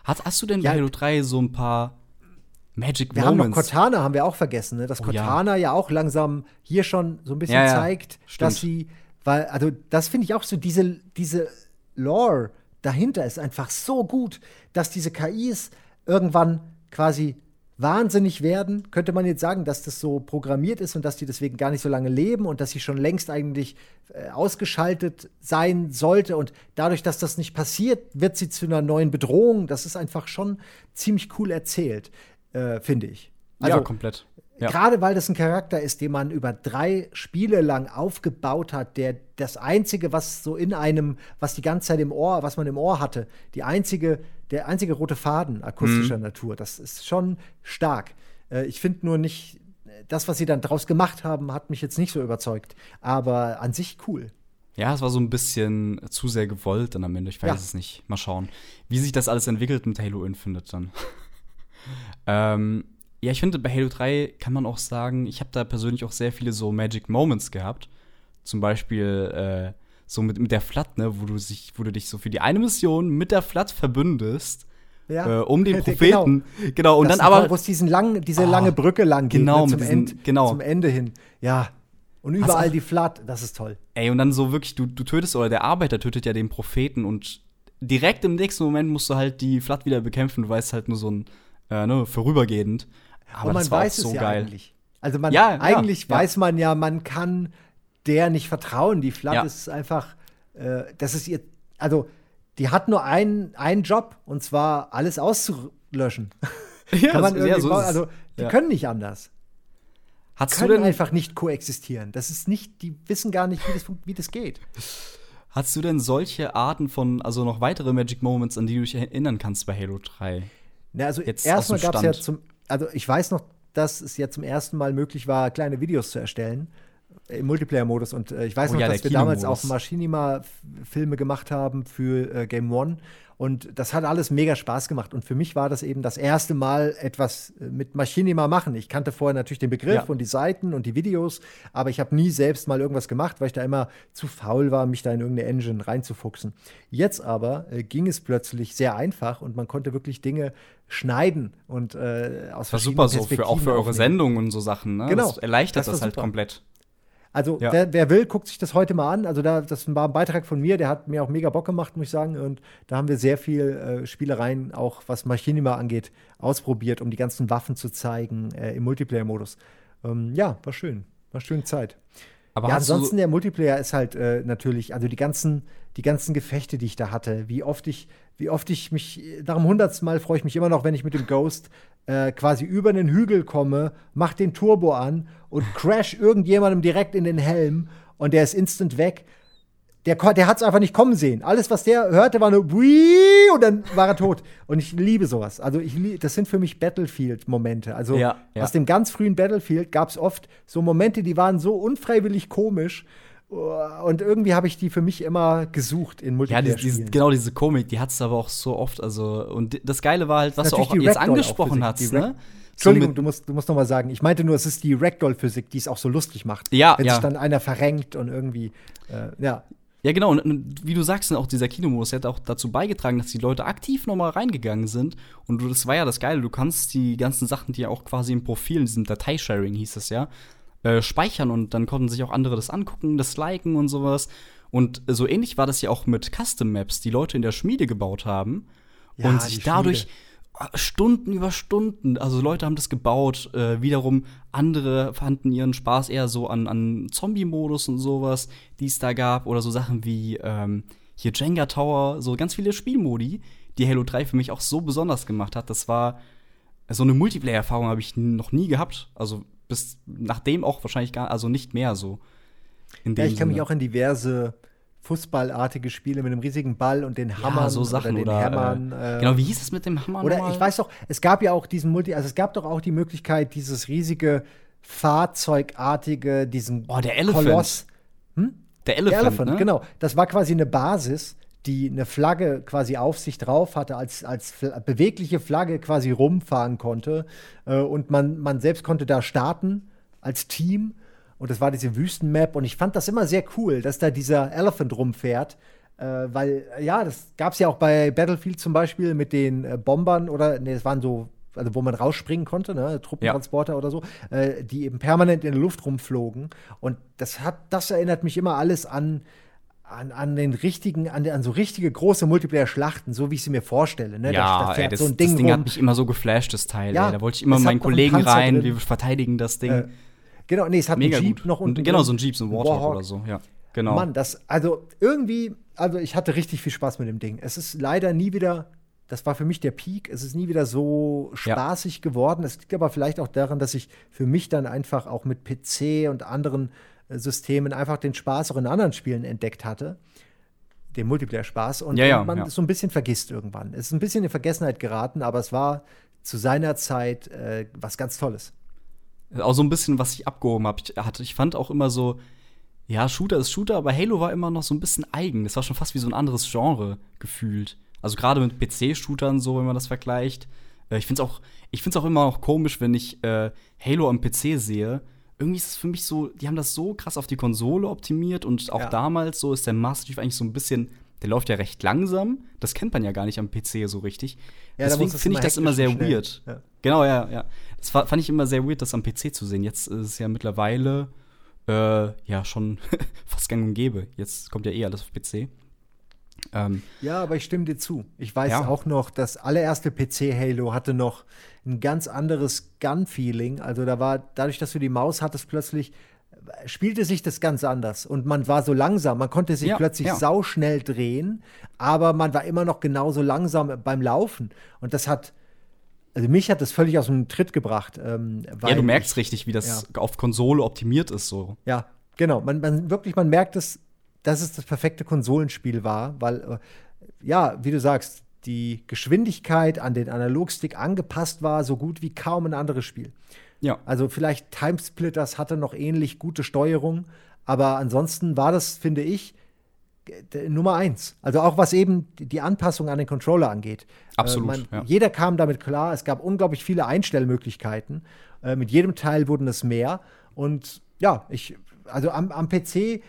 Hast, hast du denn Ja. bei Halo 3 so ein paar Magic Wir haben noch Moments? Cortana, haben wir auch vergessen, ne? dass Oh, ja. Cortana ja. auch langsam hier schon so ein bisschen Ja, ja, zeigt, stimmt. dass sie, weil, also das finde ich auch so, diese, diese Lore dahinter ist einfach so gut, dass diese KIs irgendwann quasi wahnsinnig werden, könnte man jetzt sagen, dass das so programmiert ist und dass die deswegen gar nicht so lange leben und dass sie schon längst eigentlich äh, ausgeschaltet sein sollte. Und dadurch, dass das nicht passiert, wird sie zu einer neuen Bedrohung. Das ist einfach schon ziemlich cool erzählt, äh, finde ich. ja, komplett. Ja. Gerade weil das ein Charakter ist, den man über drei Spiele lang aufgebaut hat, der das einzige, was so in einem, was die ganze Zeit im Ohr, was man im Ohr hatte, die einzige, der einzige rote Faden akustischer Mhm. Natur, das ist schon stark. Äh, ich finde nur nicht, das, was sie dann draus gemacht haben, hat mich jetzt nicht so überzeugt. Aber an sich cool. Ja, es war so ein bisschen zu sehr gewollt dann am Ende. Ich weiß Ja. es nicht. Mal schauen, wie sich das alles entwickelt mit Halo Infinite dann. ähm, ja, ich finde, bei Halo 3 kann man auch sagen, ich habe da persönlich auch sehr viele so Magic Moments gehabt. Zum Beispiel äh, so mit, mit der Flat, ne, wo du, sich, wo du dich so für die eine Mission mit der Flat verbündest, äh, um den Genau. Propheten. Genau, und Das dann aber. toll, wo es diesen langen, diese Ah, lange Brücke lang geht, genau, ne, zum, diesen- End, genau. zum Ende hin. Ja. Und Hast überall die Flat, das ist toll. Ey, und dann so wirklich, du, du tötest, oder der Arbeiter tötet ja den Propheten und direkt im nächsten Moment musst du halt die Flat wieder bekämpfen. Du weißt halt nur so ein, äh, ne, vorübergehend. Aber und man weiß so es ja geil. eigentlich. Also man Ja, ja, eigentlich ja. weiß man ja, man kann der nicht vertrauen. Die Flat Ja. ist einfach, äh, das ist ihr, also die hat nur einen, einen Job und zwar alles auszulöschen. Ja, kann man so- ja, so also die Ja. können nicht anders. Hast du Können denn, einfach nicht koexistieren. Das ist nicht, die wissen gar nicht, wie das, wie das geht. hast du denn solche Arten von, also noch weitere Magic Moments, an die du dich erinnern kannst bei Halo 3? Na, also Jetzt erstmal gab es ja zum, also ich weiß noch, dass es ja zum ersten Mal möglich war, kleine Videos zu erstellen im Multiplayer-Modus. Und äh, ich weiß Oh noch, ja, dass wir damals auch Machinima-Filme gemacht haben für äh, Game One. Und das hat alles mega Spaß gemacht. Und für mich war das eben das erste Mal etwas äh, mit Machinima machen. Ich kannte vorher natürlich den Begriff Ja. und die Seiten und die Videos, aber ich habe nie selbst mal irgendwas gemacht, weil ich da immer zu faul war, mich da in irgendeine Engine reinzufuchsen. Jetzt aber äh, ging es plötzlich sehr einfach und man konnte wirklich Dinge schneiden und äh, aus Das war super so, für, auch für eure. Sendungen und so Sachen, ne? Genau. Das erleichtert Das das, halt super. komplett. Also Ja. wer, wer will, guckt sich das heute mal an. Also da, das war ein Beitrag von mir, der hat mir auch mega Bock gemacht, muss ich sagen. Und da haben wir sehr viel äh, Spielereien, auch was Machinima angeht, ausprobiert, um die ganzen Waffen zu zeigen äh, im Multiplayer-Modus. Ähm, ja, war schön. War schöne Zeit. Aber ja, ansonsten der Multiplayer ist halt äh, natürlich, also die ganzen, die ganzen Gefechte, die ich da hatte, wie oft ich, wie oft ich mich, nach dem hundertsten Mal freue ich mich immer noch, wenn ich mit dem Ghost äh, quasi über einen Hügel komme, mach den Turbo an und crash irgendjemandem direkt in den Helm und der ist instant weg. Der, der hat es einfach nicht kommen sehen. Alles, was der hörte, war nur und dann war er tot. Und ich liebe sowas. Also ich das sind für mich Battlefield-Momente. Also Ja, ja. aus dem ganz frühen Battlefield gab es oft so Momente, die waren so unfreiwillig komisch. Und irgendwie habe ich die für mich immer gesucht in multiplayer Ja, diese, diese, genau diese Komik, die hat es aber auch so oft. Also, und das Geile war halt, was du auch jetzt angesprochen hast, ne? Entschuldigung, du musst, du musst noch mal sagen. Ich meinte nur, es ist die Ragdoll-Physik, die es auch so lustig macht. Ja, Wenn ja. sich dann einer verrenkt und irgendwie, äh, ja. Ja, genau. Und, und wie du sagst, auch dieser Kinomodus hat auch dazu beigetragen, dass die Leute aktiv noch mal reingegangen sind. Und das war ja das Geile. Du kannst die ganzen Sachen, die ja auch quasi im Profil, in diesem Dateisharing hieß es ja, äh, speichern und dann konnten sich auch andere das angucken, das liken und sowas. Und so ähnlich war das ja auch mit Custom Maps, die Leute in der Schmiede gebaut haben Ja, und sich dadurch Stunden über Stunden, also Leute haben das gebaut, äh, wiederum andere fanden ihren Spaß eher so an, an Zombie-Modus und sowas, die es da gab, oder so Sachen wie ähm, hier Jenga Tower, so ganz viele Spielmodi, die Halo 3 für mich auch so besonders gemacht hat. Das war so eine Multiplayer-Erfahrung habe ich noch nie gehabt. Also bis nachdem auch wahrscheinlich gar, also nicht mehr so. In Ja, ich kann mich Sinne. auch in diverse Fußballartige Spiele mit einem riesigen Ball und den Hammern ja, so Sachen oder den oder, Hämmern. äh, äh, genau, wie hieß es mit dem Hammer Oder nochmal? ich weiß doch, es gab ja auch diesen Multi, also es gab doch auch die Möglichkeit, dieses riesige Fahrzeugartige, diesen Oh, der Elephant. Koloss. der Der Elephant, Elephant, ne? genau. Das war quasi eine Basis, die eine Flagge quasi auf sich drauf hatte, als, als bewegliche Flagge quasi rumfahren konnte. Äh, und man, man selbst konnte da starten als Team. Und das war diese Wüstenmap. Und ich fand das immer sehr cool, dass da dieser Elephant rumfährt. Äh, weil, ja, das gab es ja auch bei Battlefield zum Beispiel mit den äh, Bombern oder, ne, es waren so, also wo man rausspringen konnte, ne, Truppentransporter oder so, äh, die eben permanent in der Luft rumflogen. Und das hat, das erinnert mich immer alles an, an, an den richtigen, an, an so richtige große Multiplayer-Schlachten, so wie ich sie mir vorstelle. Ne? Ja, da, da ey, das, so ein das Ding Ding rum. hat mich immer so geflasht, das Teil. Ja, ey. Da wollte ich immer meinen Kollegen rein, drin. wir verteidigen das Ding. Äh, genau, nee, es hat Mega einen Jeep gut. noch unten. Genau, so ein Jeep, so ein Warthog, oder so, ja. Genau. Mann, das, also irgendwie, also ich hatte richtig viel Spaß mit dem Ding. Es ist leider nie wieder, das war für mich der Peak, es ist nie wieder so Ja. spaßig geworden. Es liegt aber vielleicht auch daran, dass ich für mich dann einfach auch mit PC und anderen Systemen einfach den Spaß auch in anderen Spielen entdeckt hatte. Den Multiplayer-Spaß. Und, Ja, ja, und man ja. so ein bisschen vergisst irgendwann. Es ist ein bisschen in Vergessenheit geraten, aber es war zu seiner Zeit äh, was ganz Tolles. Auch so ein bisschen, was ich abgehoben habe. Ich, hatte- ich fand auch immer so, ja, Shooter ist Shooter, aber Halo war immer noch so ein bisschen eigen. Das war schon fast wie so ein anderes Genre gefühlt. Also gerade mit PC-Shootern so, wenn man das vergleicht. Äh, ich finde es auch, ich find's auch immer noch komisch, wenn ich äh, Halo am PC sehe. Irgendwie ist es für mich so, die haben das so krass auf die Konsole optimiert und auch Ja. damals so ist der Master Chief eigentlich so ein bisschen, der läuft ja recht langsam. Das kennt man ja gar nicht am PC so richtig. da Deswegen finde ich das immer sehr schnell. weird. Ja. Genau, ja, ja. Das fa- fand ich immer sehr weird, das am PC zu sehen. Jetzt ist es ja mittlerweile äh, ja schon fast gang und gäbe. Jetzt kommt ja eh alles auf PC. Ähm, Ja, aber ich stimme dir zu. Ich weiß Ja. auch noch, das allererste PC-Halo hatte noch ein ganz anderes Gun-Feeling. Also da war, dadurch, dass du die Maus hattest, plötzlich spielte sich das ganz anders. Und man war so langsam. Man konnte sich Ja, plötzlich ja. sauschnell drehen, aber man war immer noch genauso langsam beim Laufen. Und das hat, also mich hat das völlig aus dem Tritt gebracht. Ähm, ja, du merkst ich- richtig, wie das auf Konsole optimiert ist so. ja, genau. Man, man wirklich, man merkt es, dass es das perfekte Konsolenspiel war, weil, äh, ja, wie du sagst, die Geschwindigkeit an den Analogstick angepasst war, so gut wie kaum ein anderes Spiel. Ja. Also vielleicht Timesplitters hatte noch ähnlich gute Steuerung, aber ansonsten war das, finde ich, Nummer eins. Also auch was eben die- die Anpassung an den Controller angeht. Absolut, Äh, man, ja. Jeder kam damit klar. Es gab unglaublich viele Einstellmöglichkeiten. Äh, mit jedem Teil wurden es mehr. Und ja, ich, also am, am PC,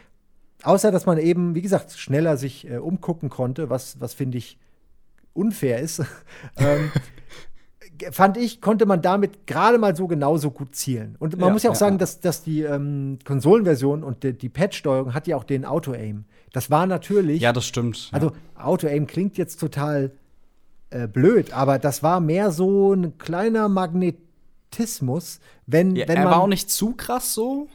außer dass man eben, wie gesagt, schneller sich äh, umgucken konnte, was, was finde ich unfair ist, ähm, fand ich, konnte man damit gerade mal so genauso gut zielen. Und man Ja, muss ja auch ja, sagen, dass, dass die ähm, Konsolenversion und die, die Patch-Steuerung hat ja auch den Auto-Aim. Das war natürlich, Ja, das stimmt. ja. also Auto-Aim klingt jetzt total äh, blöd, aber das war mehr so ein kleiner Magnetismus, wenn, ja, wenn er man war auch nicht zu krass so.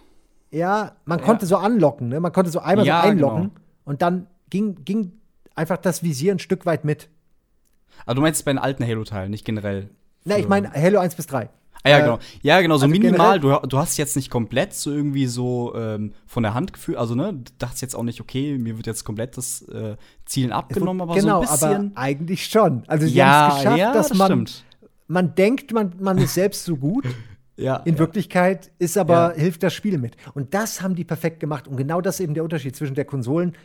Ja, man konnte so anlocken, ne? Man konnte so einmal Ja, so einloggen genau. und dann ging, ging einfach das Visier ein Stück weit mit. Also du meinst bei den alten Halo-Teilen, nicht generell. Na, ich meine Halo 1 bis 3. Ah, ja, Äh, genau. Ja, genau, so also minimal. Du, du hast jetzt nicht komplett so irgendwie so ähm, von der Hand gefühlt. Also, ne, du dachtest jetzt auch nicht, okay, mir wird jetzt komplett das äh, Zielen abgenommen, aber genau, so ein bisschen. aber eigentlich schon. Also sie ja, haben es geschafft, ja, dass das man, stimmt. man denkt, man, man ist selbst so gut, Ja, in ja. Wirklichkeit ist aber, ja. hilft das Spiel mit. Und das haben die perfekt gemacht. Und genau das ist eben der Unterschied zwischen der Konsolen,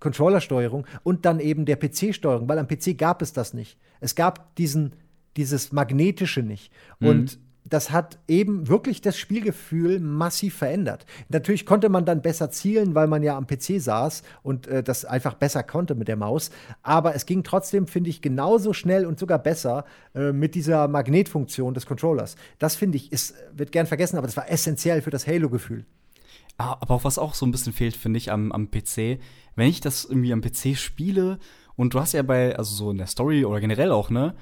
Controller-Steuerung und dann eben der PC-Steuerung, weil am PC gab es das nicht. Es gab diesen, dieses Magnetische nicht. Mhm. Und das hat eben wirklich das Spielgefühl massiv verändert. Natürlich konnte man dann besser zielen, weil man ja am PC saß und äh, das einfach besser konnte mit der Maus. Aber es ging trotzdem, finde ich, genauso schnell und sogar besser äh, mit dieser Magnetfunktion des Controllers. Das finde ich, ist, wird gern vergessen, aber das war essentiell für das Halo-Gefühl. Ah, aber auch was auch so ein bisschen fehlt, finde ich, am, am PC, wenn ich das irgendwie am PC spiele und du hast ja bei, also so in der Story oder generell auch, ne,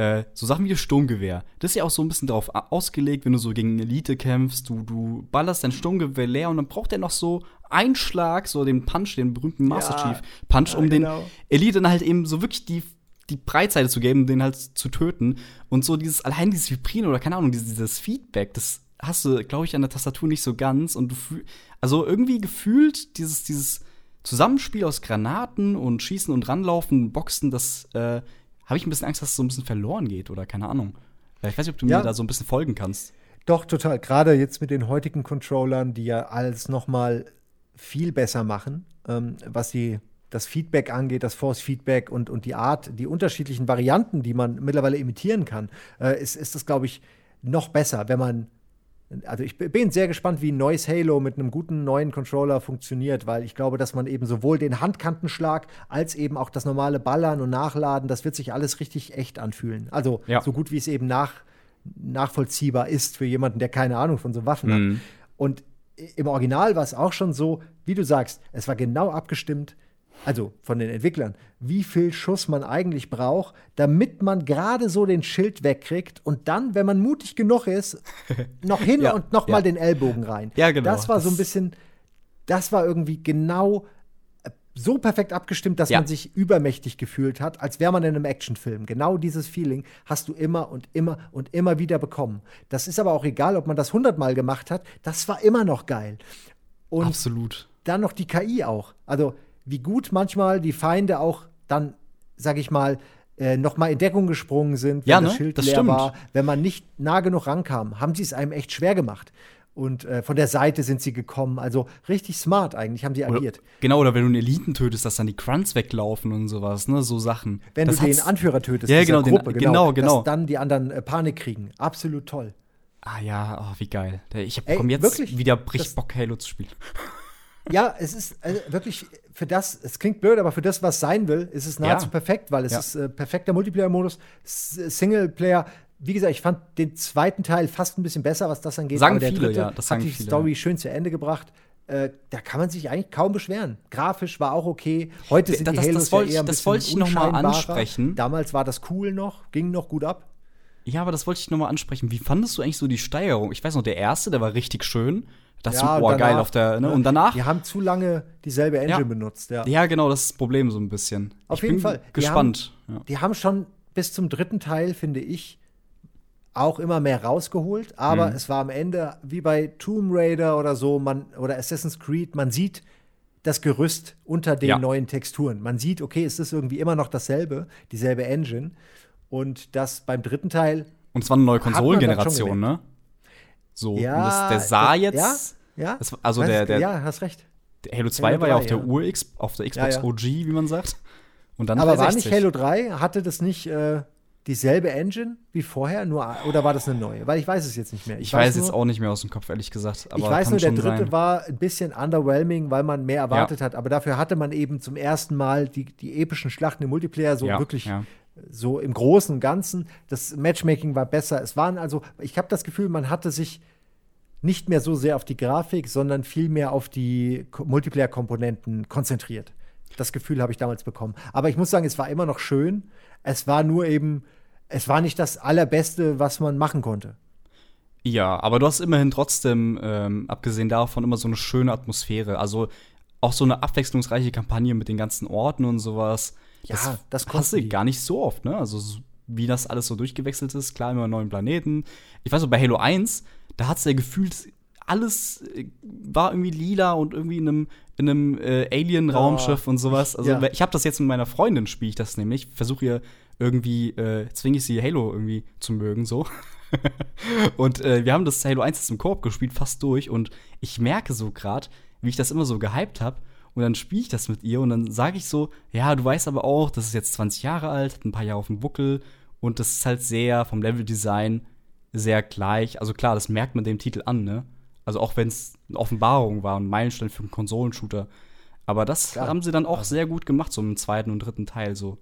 äh, so Sachen wie das Sturmgewehr. Das ist ja auch so ein bisschen darauf ausgelegt, wenn du so gegen Elite kämpfst, du, du ballerst dein Sturmgewehr leer und dann braucht er noch so einen Schlag, so den Punch, den berühmten Master ja, Chief Punch, um genau. den Elite dann halt eben so wirklich die die Breitseite zu geben, den halt zu töten. Und so dieses, allein dieses Vibrieren oder keine Ahnung, dieses, dieses Feedback, das hast du, glaube ich, an der Tastatur nicht so ganz. Und du also irgendwie gefühlt dieses, dieses Zusammenspiel aus Granaten und Schießen und Ranlaufen, Boxen, das äh, habe ich ein bisschen Angst, dass es so ein bisschen verloren geht oder keine Ahnung. Ich weiß nicht, ob du ja. mir da so ein bisschen folgen kannst. Doch, total. Gerade jetzt mit den heutigen Controllern, die ja alles noch mal viel besser machen, ähm, was die, das Feedback angeht, das Force-Feedback und, und die Art, die unterschiedlichen Varianten, die man mittlerweile imitieren kann, äh, ist, ist das, glaube ich, noch besser, wenn man also ich bin sehr gespannt, wie ein neues Halo mit einem guten neuen Controller funktioniert, weil ich glaube, dass man eben sowohl den Handkantenschlag als eben auch das normale Ballern und Nachladen, das wird sich alles richtig echt anfühlen. Also ja. so gut wie es eben nach, nachvollziehbar ist für jemanden, der keine Ahnung von so Waffen mhm. hat. Und im Original war es auch schon so, wie du sagst, es war genau abgestimmt also von den Entwicklern, wie viel Schuss man eigentlich braucht, damit man gerade so den Schild wegkriegt und dann, wenn man mutig genug ist, noch hin ja, und noch ja. mal den Ellbogen rein. Ja, genau. Das war das so ein bisschen, das war irgendwie genau äh, so perfekt abgestimmt, dass ja. man sich übermächtig gefühlt hat, als wäre man in einem Actionfilm. Genau dieses Feeling hast du immer und immer und immer wieder bekommen. Das ist aber auch egal, ob man das hundertmal gemacht hat. Das war immer noch geil. Und Absolut. Dann noch die KI auch. Also wie gut manchmal die Feinde auch dann, sag ich mal, äh, noch mal in Deckung gesprungen sind, wenn ja, ne? das Schild das leer stimmt. war. Wenn man nicht nah genug rankam, haben sie es einem echt schwer gemacht. Und äh, von der Seite sind sie gekommen. Also richtig smart eigentlich haben sie agiert. Oder, genau, oder wenn du einen Eliten tötest, dass dann die Grunts weglaufen und sowas, ne? So Sachen. Wenn das du den Anführer tötest, ja, genau, Gruppe, den, genau, genau, genau. Dass dann die anderen äh, Panik kriegen. Absolut toll. Ah ja, oh, wie geil. Ich hab, komm jetzt wirklich, wieder bricht Bock, Halo zu spielen. ja, es ist also wirklich für das, es klingt blöd, aber für das, was sein will, ist es nahezu ja. perfekt, weil es ja. ist äh, perfekter Multiplayer-Modus, Singleplayer. Wie gesagt, ich fand den zweiten Teil fast ein bisschen besser, was das angeht. Sagen aber der viele, dritte ja, das hat die viele, Story schön zu Ende gebracht. Äh, da kann man sich eigentlich kaum beschweren. Grafisch war auch okay. Heute sind das, die Halos das, das ja eher ein Das wollte ich noch mal ansprechen. Damals war das cool noch, ging noch gut ab. Ja, aber das wollte ich noch mal ansprechen. Wie fandest du eigentlich so die Steigerung? Ich weiß noch, der erste, der war richtig schön. Das ja, ist oh, geil auf der, ne? Und danach. Die haben zu lange dieselbe Engine ja. benutzt, ja. Ja, genau, das ist das Problem so ein bisschen. Auf ich jeden Fall. Gespannt. Die haben, ja. die haben, schon bis zum dritten Teil, finde ich, auch immer mehr rausgeholt. Aber mhm. es war am Ende wie bei Tomb Raider oder so, man, oder Assassin's Creed, man sieht das Gerüst unter den neuen Texturen. Man sieht, okay, es ist irgendwie immer noch dasselbe, dieselbe Engine. Und das beim dritten Teil. Und es war eine neue Konsolengeneration, ne? So, ja, das, der sah jetzt. Ja, ja. Das, also der, der, ja, hast recht. Der Halo 2 Halo war ja auf der UX, auf der Xbox ja, ja. OG, wie man sagt. Und dann Aber 360. war nicht Halo 3, hatte das nicht äh, dieselbe Engine wie vorher, nur oder war das eine neue? Weil ich weiß es jetzt nicht mehr. Ich, ich weiß, weiß nur, jetzt auch nicht mehr aus dem Kopf, ehrlich gesagt. ich weiß nur, der dritte sein. war ein bisschen underwhelming, weil man mehr erwartet ja. hat. Aber dafür hatte man eben zum ersten Mal die, die epischen Schlachten im Multiplayer so ja, wirklich ja. So im Großen und Ganzen. Das Matchmaking war besser. Es waren also, ich habe das Gefühl, man hatte sich nicht mehr so sehr auf die Grafik, sondern viel mehr auf die Multiplayer-Komponenten konzentriert. Das Gefühl habe ich damals bekommen. Aber ich muss sagen, es war immer noch schön. Es war nur eben, es war nicht das Allerbeste, was man machen konnte. Ja, aber du hast immerhin trotzdem, ähm, abgesehen davon, immer so eine schöne Atmosphäre. Also auch so eine abwechslungsreiche Kampagne mit den ganzen Orten und sowas. Ja, das, das du gar nicht so oft, ne? Also wie das alles so durchgewechselt ist. Klar, immer neuen Planeten. Ich weiß so, bei Halo 1 da hat es ja gefühlt, alles äh, war irgendwie lila und irgendwie in einem, in einem äh, Alien-Raumschiff oh, und sowas. Also ja. ich habe das jetzt mit meiner Freundin, spiele ich das nämlich. Versuche ihr irgendwie, äh, zwinge ich sie Halo irgendwie zu mögen, so. und äh, wir haben das Halo 1 jetzt im Koop gespielt, fast durch. Und ich merke so gerade, wie ich das immer so gehypt habe. Und dann spiele ich das mit ihr und dann sage ich so, ja, du weißt aber auch, das ist jetzt 20 Jahre alt, hat ein paar Jahre auf dem Buckel und das ist halt sehr vom Leveldesign sehr gleich. Also klar, das merkt man dem Titel an, ne? Also auch wenn es eine Offenbarung war, ein Meilenstein für einen Konsolenshooter. Aber das Klar. haben sie dann auch sehr gut gemacht, so im zweiten und dritten Teil, so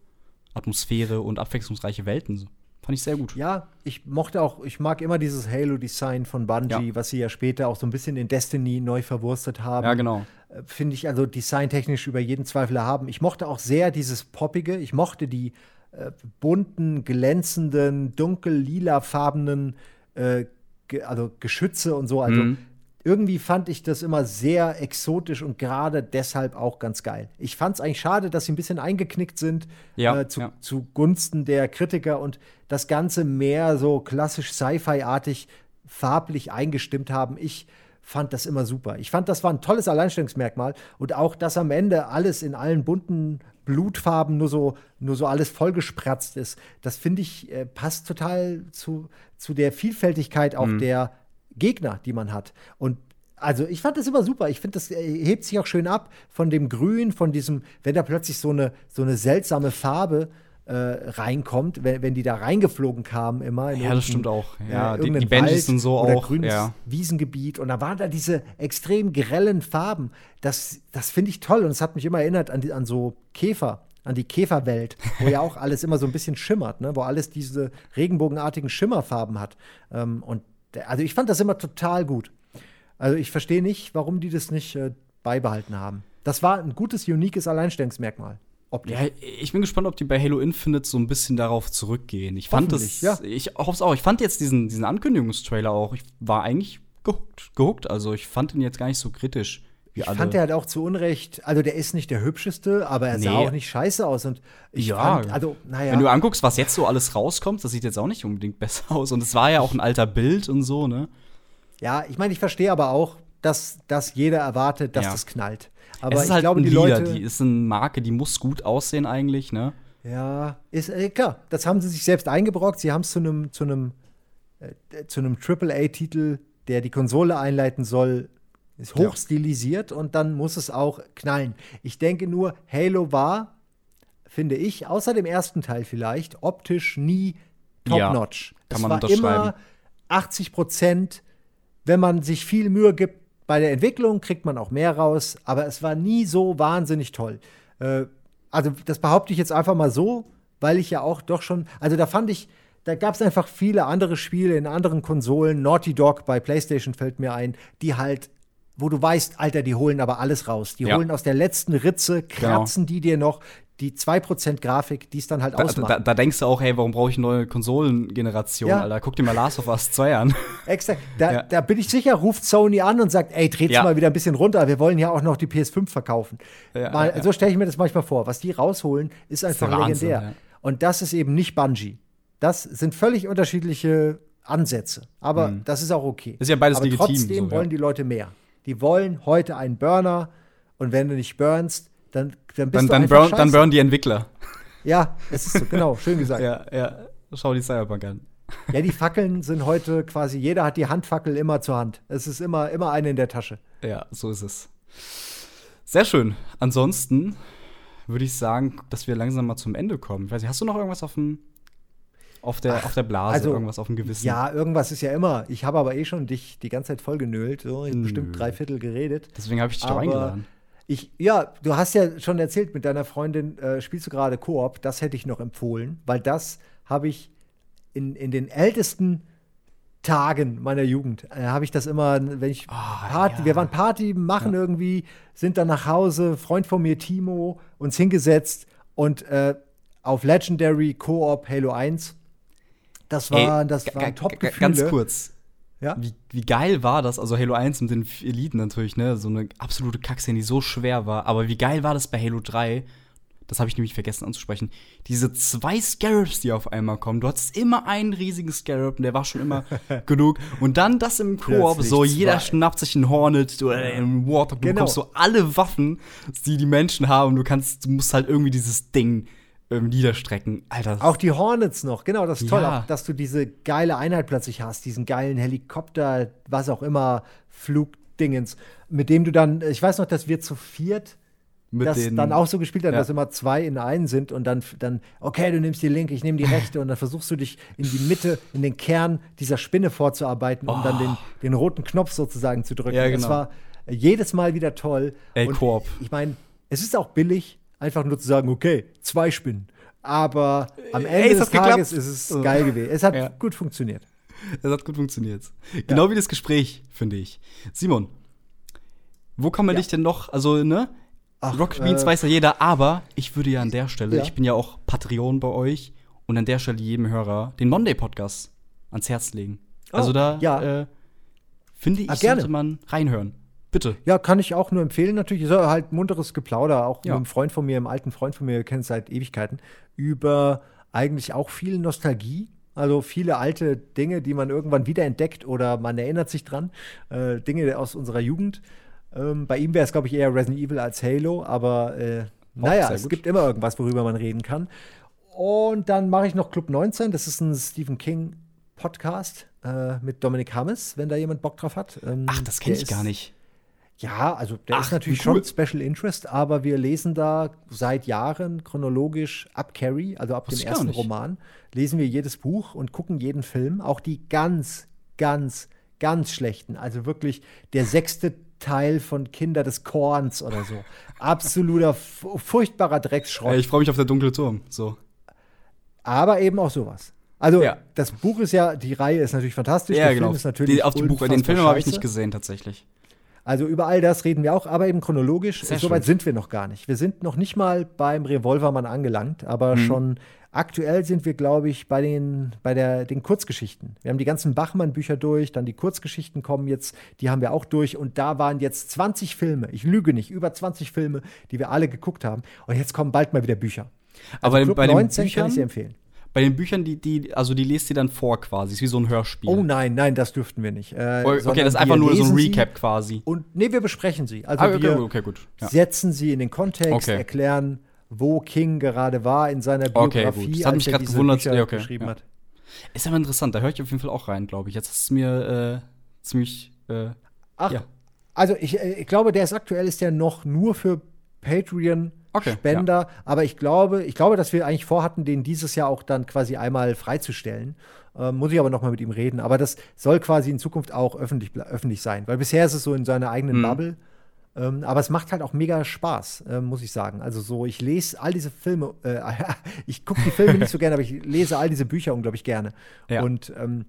Atmosphäre und abwechslungsreiche Welten. So. Fand ich sehr gut. Ja, ich mochte auch, ich mag immer dieses Halo-Design von Bungie, Ja. was sie ja später auch so ein bisschen in Destiny neu verwurstet haben. Ja, genau. Äh, Finde ich also designtechnisch über jeden Zweifel erhaben. Ich mochte auch sehr dieses Poppige. Ich mochte die äh, bunten, glänzenden, dunkel-lilafarbenen äh, also Geschütze und so. Also Mhm. Irgendwie fand ich das immer sehr exotisch und gerade deshalb auch ganz geil. Ich fand es eigentlich schade, dass sie ein bisschen eingeknickt sind Ja, äh, zu, ja. zugunsten der Kritiker und das Ganze mehr so klassisch Sci-Fi-artig farblich eingestimmt haben. Ich fand das immer super. Ich fand, das war ein tolles Alleinstellungsmerkmal und auch, dass am Ende alles in allen bunten Blutfarben nur so, nur so alles vollgespratzt ist. Das finde ich, äh, passt total zu, zu der Vielfältigkeit auch Mhm. der Gegner, die man hat. Und also ich fand das immer super. Ich finde, das äh, hebt sich auch schön ab von dem Grün, von diesem, wenn da plötzlich so eine, so eine seltsame Farbe äh, reinkommt, wenn, wenn die da reingeflogen kamen immer. Ja, das stimmt auch. Ja, die- irgendeinen die Benjis Wald und so oder auch, grünes ja. Wiesengebiet und da waren da diese extrem grellen Farben. Das, das finde ich toll und es hat mich immer erinnert an, die, an so Käfer, an die Käferwelt, wo ja auch alles immer so ein bisschen schimmert, ne? wo alles diese regenbogenartigen Schimmerfarben hat. Ähm, und also ich fand das immer total gut. Also ich verstehe nicht, warum die das nicht äh, beibehalten haben. Das war ein gutes, uniques Alleinstellungsmerkmal. Optisch. Ja, ich bin gespannt, ob die bei Halo Infinite so ein bisschen darauf zurückgehen. Ich fand das, ja. ich hoffe es auch. Ich fand jetzt diesen, diesen Ankündigungstrailer auch, ich war eigentlich gehuckt, gehuckt. Also ich fand ihn jetzt gar nicht so kritisch. Ich fand, der halt auch zu Unrecht, also der ist nicht der hübscheste, aber er sah Nee. auch nicht scheiße aus. Und ich Ja. fand, also, naja. Wenn du anguckst, was jetzt so alles rauskommt, das sieht jetzt auch nicht unbedingt besser aus. Und es war ja auch ein alter Bild und so, ne? Ja, ich meine, ich verstehe aber auch, dass, dass jeder erwartet, dass Ja. das knallt. Aber es ist ich halt glaube, die Leader, Leute. die ist eine Marke, die muss gut aussehen eigentlich, ne? ja, ist äh, klar, das haben sie sich selbst eingebrockt. Sie haben es zu einem zu einem äh, zu einem AAA-Titel, der die Konsole einleiten soll, ist Ja. hochstilisiert und dann muss es auch knallen. Ich denke nur, Halo war, finde ich, außer dem ersten Teil vielleicht, optisch nie Ja, top-notch. kann es man war unterschreiben. immer 80 Prozent, wenn man sich viel Mühe gibt bei der Entwicklung, kriegt man auch mehr raus, aber es war nie so wahnsinnig toll. Äh, also, das behaupte ich jetzt einfach mal so, weil ich ja auch doch schon, also da fand ich, da gab es einfach viele andere Spiele in anderen Konsolen, Naughty Dog bei PlayStation fällt mir ein, die halt, wo du weißt, Alter, die holen aber alles raus. Die Ja. holen aus der letzten Ritze, kratzen die dir noch die 2% Grafik, die es dann halt Da, ausmacht. da, da denkst du auch, hey, warum brauche ich eine neue Konsolengeneration, Ja. Alter? Guck dir mal Last of Us 2 an. Exakt. Da, Ja. da bin ich sicher, ruft Sony an und sagt, ey, dreht's Ja. mal wieder ein bisschen runter. Wir wollen ja auch noch die PS5 verkaufen. Mal. So stelle ich mir das manchmal vor. Was die rausholen, ist einfach der Wahnsinn, legendär. Und das ist eben nicht Bungie. Das sind völlig unterschiedliche Ansätze. Aber das ist auch okay. Mhm. Ist ja beides Aber legitim, trotzdem so, wollen die Leute mehr. Die wollen heute einen Burner. Und wenn du nicht burnst, dann, dann bist Dann, du dann, einfach burn, dann burn die Entwickler. Ja, es ist so, genau, schön gesagt. Ja, ja. Schau die Cyberpunk an. Ja, die Fackeln sind heute quasi, jeder hat die Handfackel immer zur Hand. Es ist immer, immer eine in der Tasche. Ja, so ist es. Sehr schön. Ansonsten würde ich sagen, dass wir langsam mal zum Ende kommen. Ich weiß nicht, hast du noch irgendwas auf dem auf der, auf der Blase, also, irgendwas auf dem Gewissen? Ja, irgendwas ist ja immer. Ich habe aber eh schon dich die ganze Zeit voll genölt. So, Nö. bestimmt drei Viertel geredet. Deswegen habe ich dich doch Aber eingeladen. Ich, ja, du hast ja schon erzählt, mit deiner Freundin äh, spielst du gerade Koop. Das hätte ich noch empfohlen, weil das habe ich in, in den ältesten Tagen meiner Jugend, äh, habe ich das immer, wenn ich Ah, Party, ja. wir waren Party machen irgendwie, sind dann nach Hause, Freund von mir, Timo, uns hingesetzt und äh, auf Legendary Koop Halo 1. Das war, das ga- war ga- top ga- Ganz kurz. Ja? Wie, wie geil war das? Also Halo 1 mit den Eliten natürlich, ne? So eine absolute Kackszene, die so schwer war. Aber wie geil war das bei Halo 3? Das habe ich nämlich vergessen anzusprechen. Diese zwei Scarabs, die auf einmal kommen. Du hattest immer einen riesigen Scarab und der war schon immer genug. Und dann das im Koop, so jeder zwei. schnappt sich einen Hornet oder einen Warthog. Du Genau. bekommst so alle Waffen, die die Menschen haben. Du kannst, du musst halt irgendwie dieses Ding ähm, niederstrecken. Alter. Auch die Hornets noch, genau, das ist toll, Ja. auch, dass du diese geile Einheit plötzlich hast, diesen geilen Helikopter, was auch immer, Flugdingens, mit dem du dann, ich weiß noch, dass wir zu viert mit das den, dann auch so gespielt haben, Ja. dass immer zwei in einen sind und dann, dann, okay, du nimmst die linke, ich nehme die rechte und dann versuchst du dich in die Mitte, in den Kern dieser Spinne vorzuarbeiten, um dann den, den roten Knopf sozusagen zu drücken. Oh. Ja, Das genau. war jedes Mal wieder toll. Ey, Koop. Ich meine, es ist auch billig, einfach nur zu sagen, okay, zwei Spinnen. Aber am Ende Ey, es des hat geklappt. Tages ist es geil gewesen. Es hat Ja. gut funktioniert. Das hat gut funktioniert. Genau wie das Gespräch, finde ich. Simon, wo kann man Ja. dich denn noch, also, ne? Ach, Rocket Beans äh, weiß ja jeder, aber ich würde ja an der Stelle, Ja. ich bin ja auch Patreon bei euch und an der Stelle jedem Hörer den Monday-Podcast ans Herz legen. Also Oh, da, ja. äh, finde ich, gerne. sollte man reinhören. Bitte. Ja, kann ich auch nur empfehlen. Natürlich ist halt munteres Geplauder, auch Ja. mit einem Freund von mir, einem alten Freund von mir, wir kennen es seit Ewigkeiten, über eigentlich auch viel Nostalgie. Also viele alte Dinge, die man irgendwann wiederentdeckt oder man erinnert sich dran. Äh, Dinge aus unserer Jugend. Ähm, bei ihm wäre es, glaube ich, eher Resident Evil als Halo, aber äh, naja, es gut. gibt immer irgendwas, worüber man reden kann. Und dann mache ich noch Club 19, das ist ein Stephen King Podcast äh, mit Dominik Hammes, wenn da jemand Bock drauf hat. Ähm, Ach, das kenne ich gar nicht. Ja, also der Ach, ist natürlich cool. schon Special Interest, aber wir lesen da seit Jahren chronologisch ab Carrie, also ab Wusste dem ersten. Roman, lesen wir jedes Buch und gucken jeden Film, auch die ganz, ganz, ganz schlechten. Also wirklich der sechste Teil von Kinder des Korns oder so. Absoluter, fu- furchtbarer Drecksschrott. Ich freue mich auf der dunkle Turm. So. aber eben auch sowas. Also Ja. das Buch ist ja, die Reihe ist natürlich fantastisch. Ja, der genau. Film ist natürlich Die, auf dem Buch, den Film habe ich nicht gesehen, tatsächlich. Also über all das reden wir auch, aber eben chronologisch. Sehr Soweit sind wir noch gar nicht. Wir sind noch nicht mal beim Revolvermann angelangt, aber Mhm. schon aktuell sind wir, glaube ich, bei den, bei der, den Kurzgeschichten. Wir haben die ganzen Bachmann-Bücher durch, dann die Kurzgeschichten kommen jetzt, die haben wir auch durch und da waren jetzt 20 Filme, ich lüge nicht, über 20 Filme, die wir alle geguckt haben und jetzt kommen bald mal wieder Bücher. Also Aber Club bei den 19 kann Büchern, ich dir empfehlen. Bei den Büchern, die, die, also die lest ihr dann vor quasi. Ist wie so ein Hörspiel. Oh nein, nein, das dürften wir nicht. Äh, okay, das ist einfach nur so ein sie Recap quasi. Und nee, wir besprechen sie. Also Ah, okay, wir, okay, gut. Ja. setzen sie in den Kontext, Okay. erklären, wo King gerade war in seiner Okay, Biografie, gut. Das hat als mich er diese gewundert. Bücher okay, geschrieben ja. hat. Ist aber interessant, da höre ich auf jeden Fall auch rein, glaube ich. Jetzt ist es mir äh, ziemlich. Äh, Ach, Ja. also ich, äh, ich glaube, der ist aktuell ist der noch nur für Patreon Okay, Spender, aber ich glaube, ich glaube, dass wir eigentlich vorhatten, den dieses Jahr auch dann quasi einmal freizustellen. Ähm, muss ich aber noch mal mit ihm reden. Aber das soll quasi in Zukunft auch öffentlich, öffentlich sein, weil bisher ist es so in seiner eigenen Mhm. Bubble. Ähm, aber es macht halt auch mega Spaß, ähm, muss ich sagen. Also so, ich lese all diese Filme, äh, ich gucke die Filme nicht so gerne, aber ich lese all diese Bücher unglaublich gerne. Ja. Und ähm,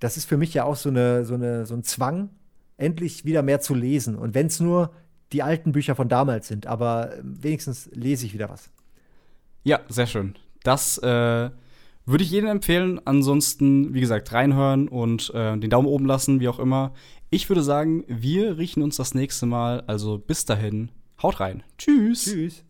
das ist für mich ja auch so, eine, so, eine, so ein Zwang, endlich wieder mehr zu lesen. Und wenn es nur die alten Bücher von damals sind, aber ähm, wenigstens lese ich wieder was. ja, sehr schön. Das äh, würde ich jedem empfehlen. Ansonsten, wie gesagt, reinhören und äh, den Daumen oben lassen, wie auch immer. Ich würde sagen, wir riechen uns das nächste Mal. Also bis dahin, haut rein. Tschüss. Tschüss.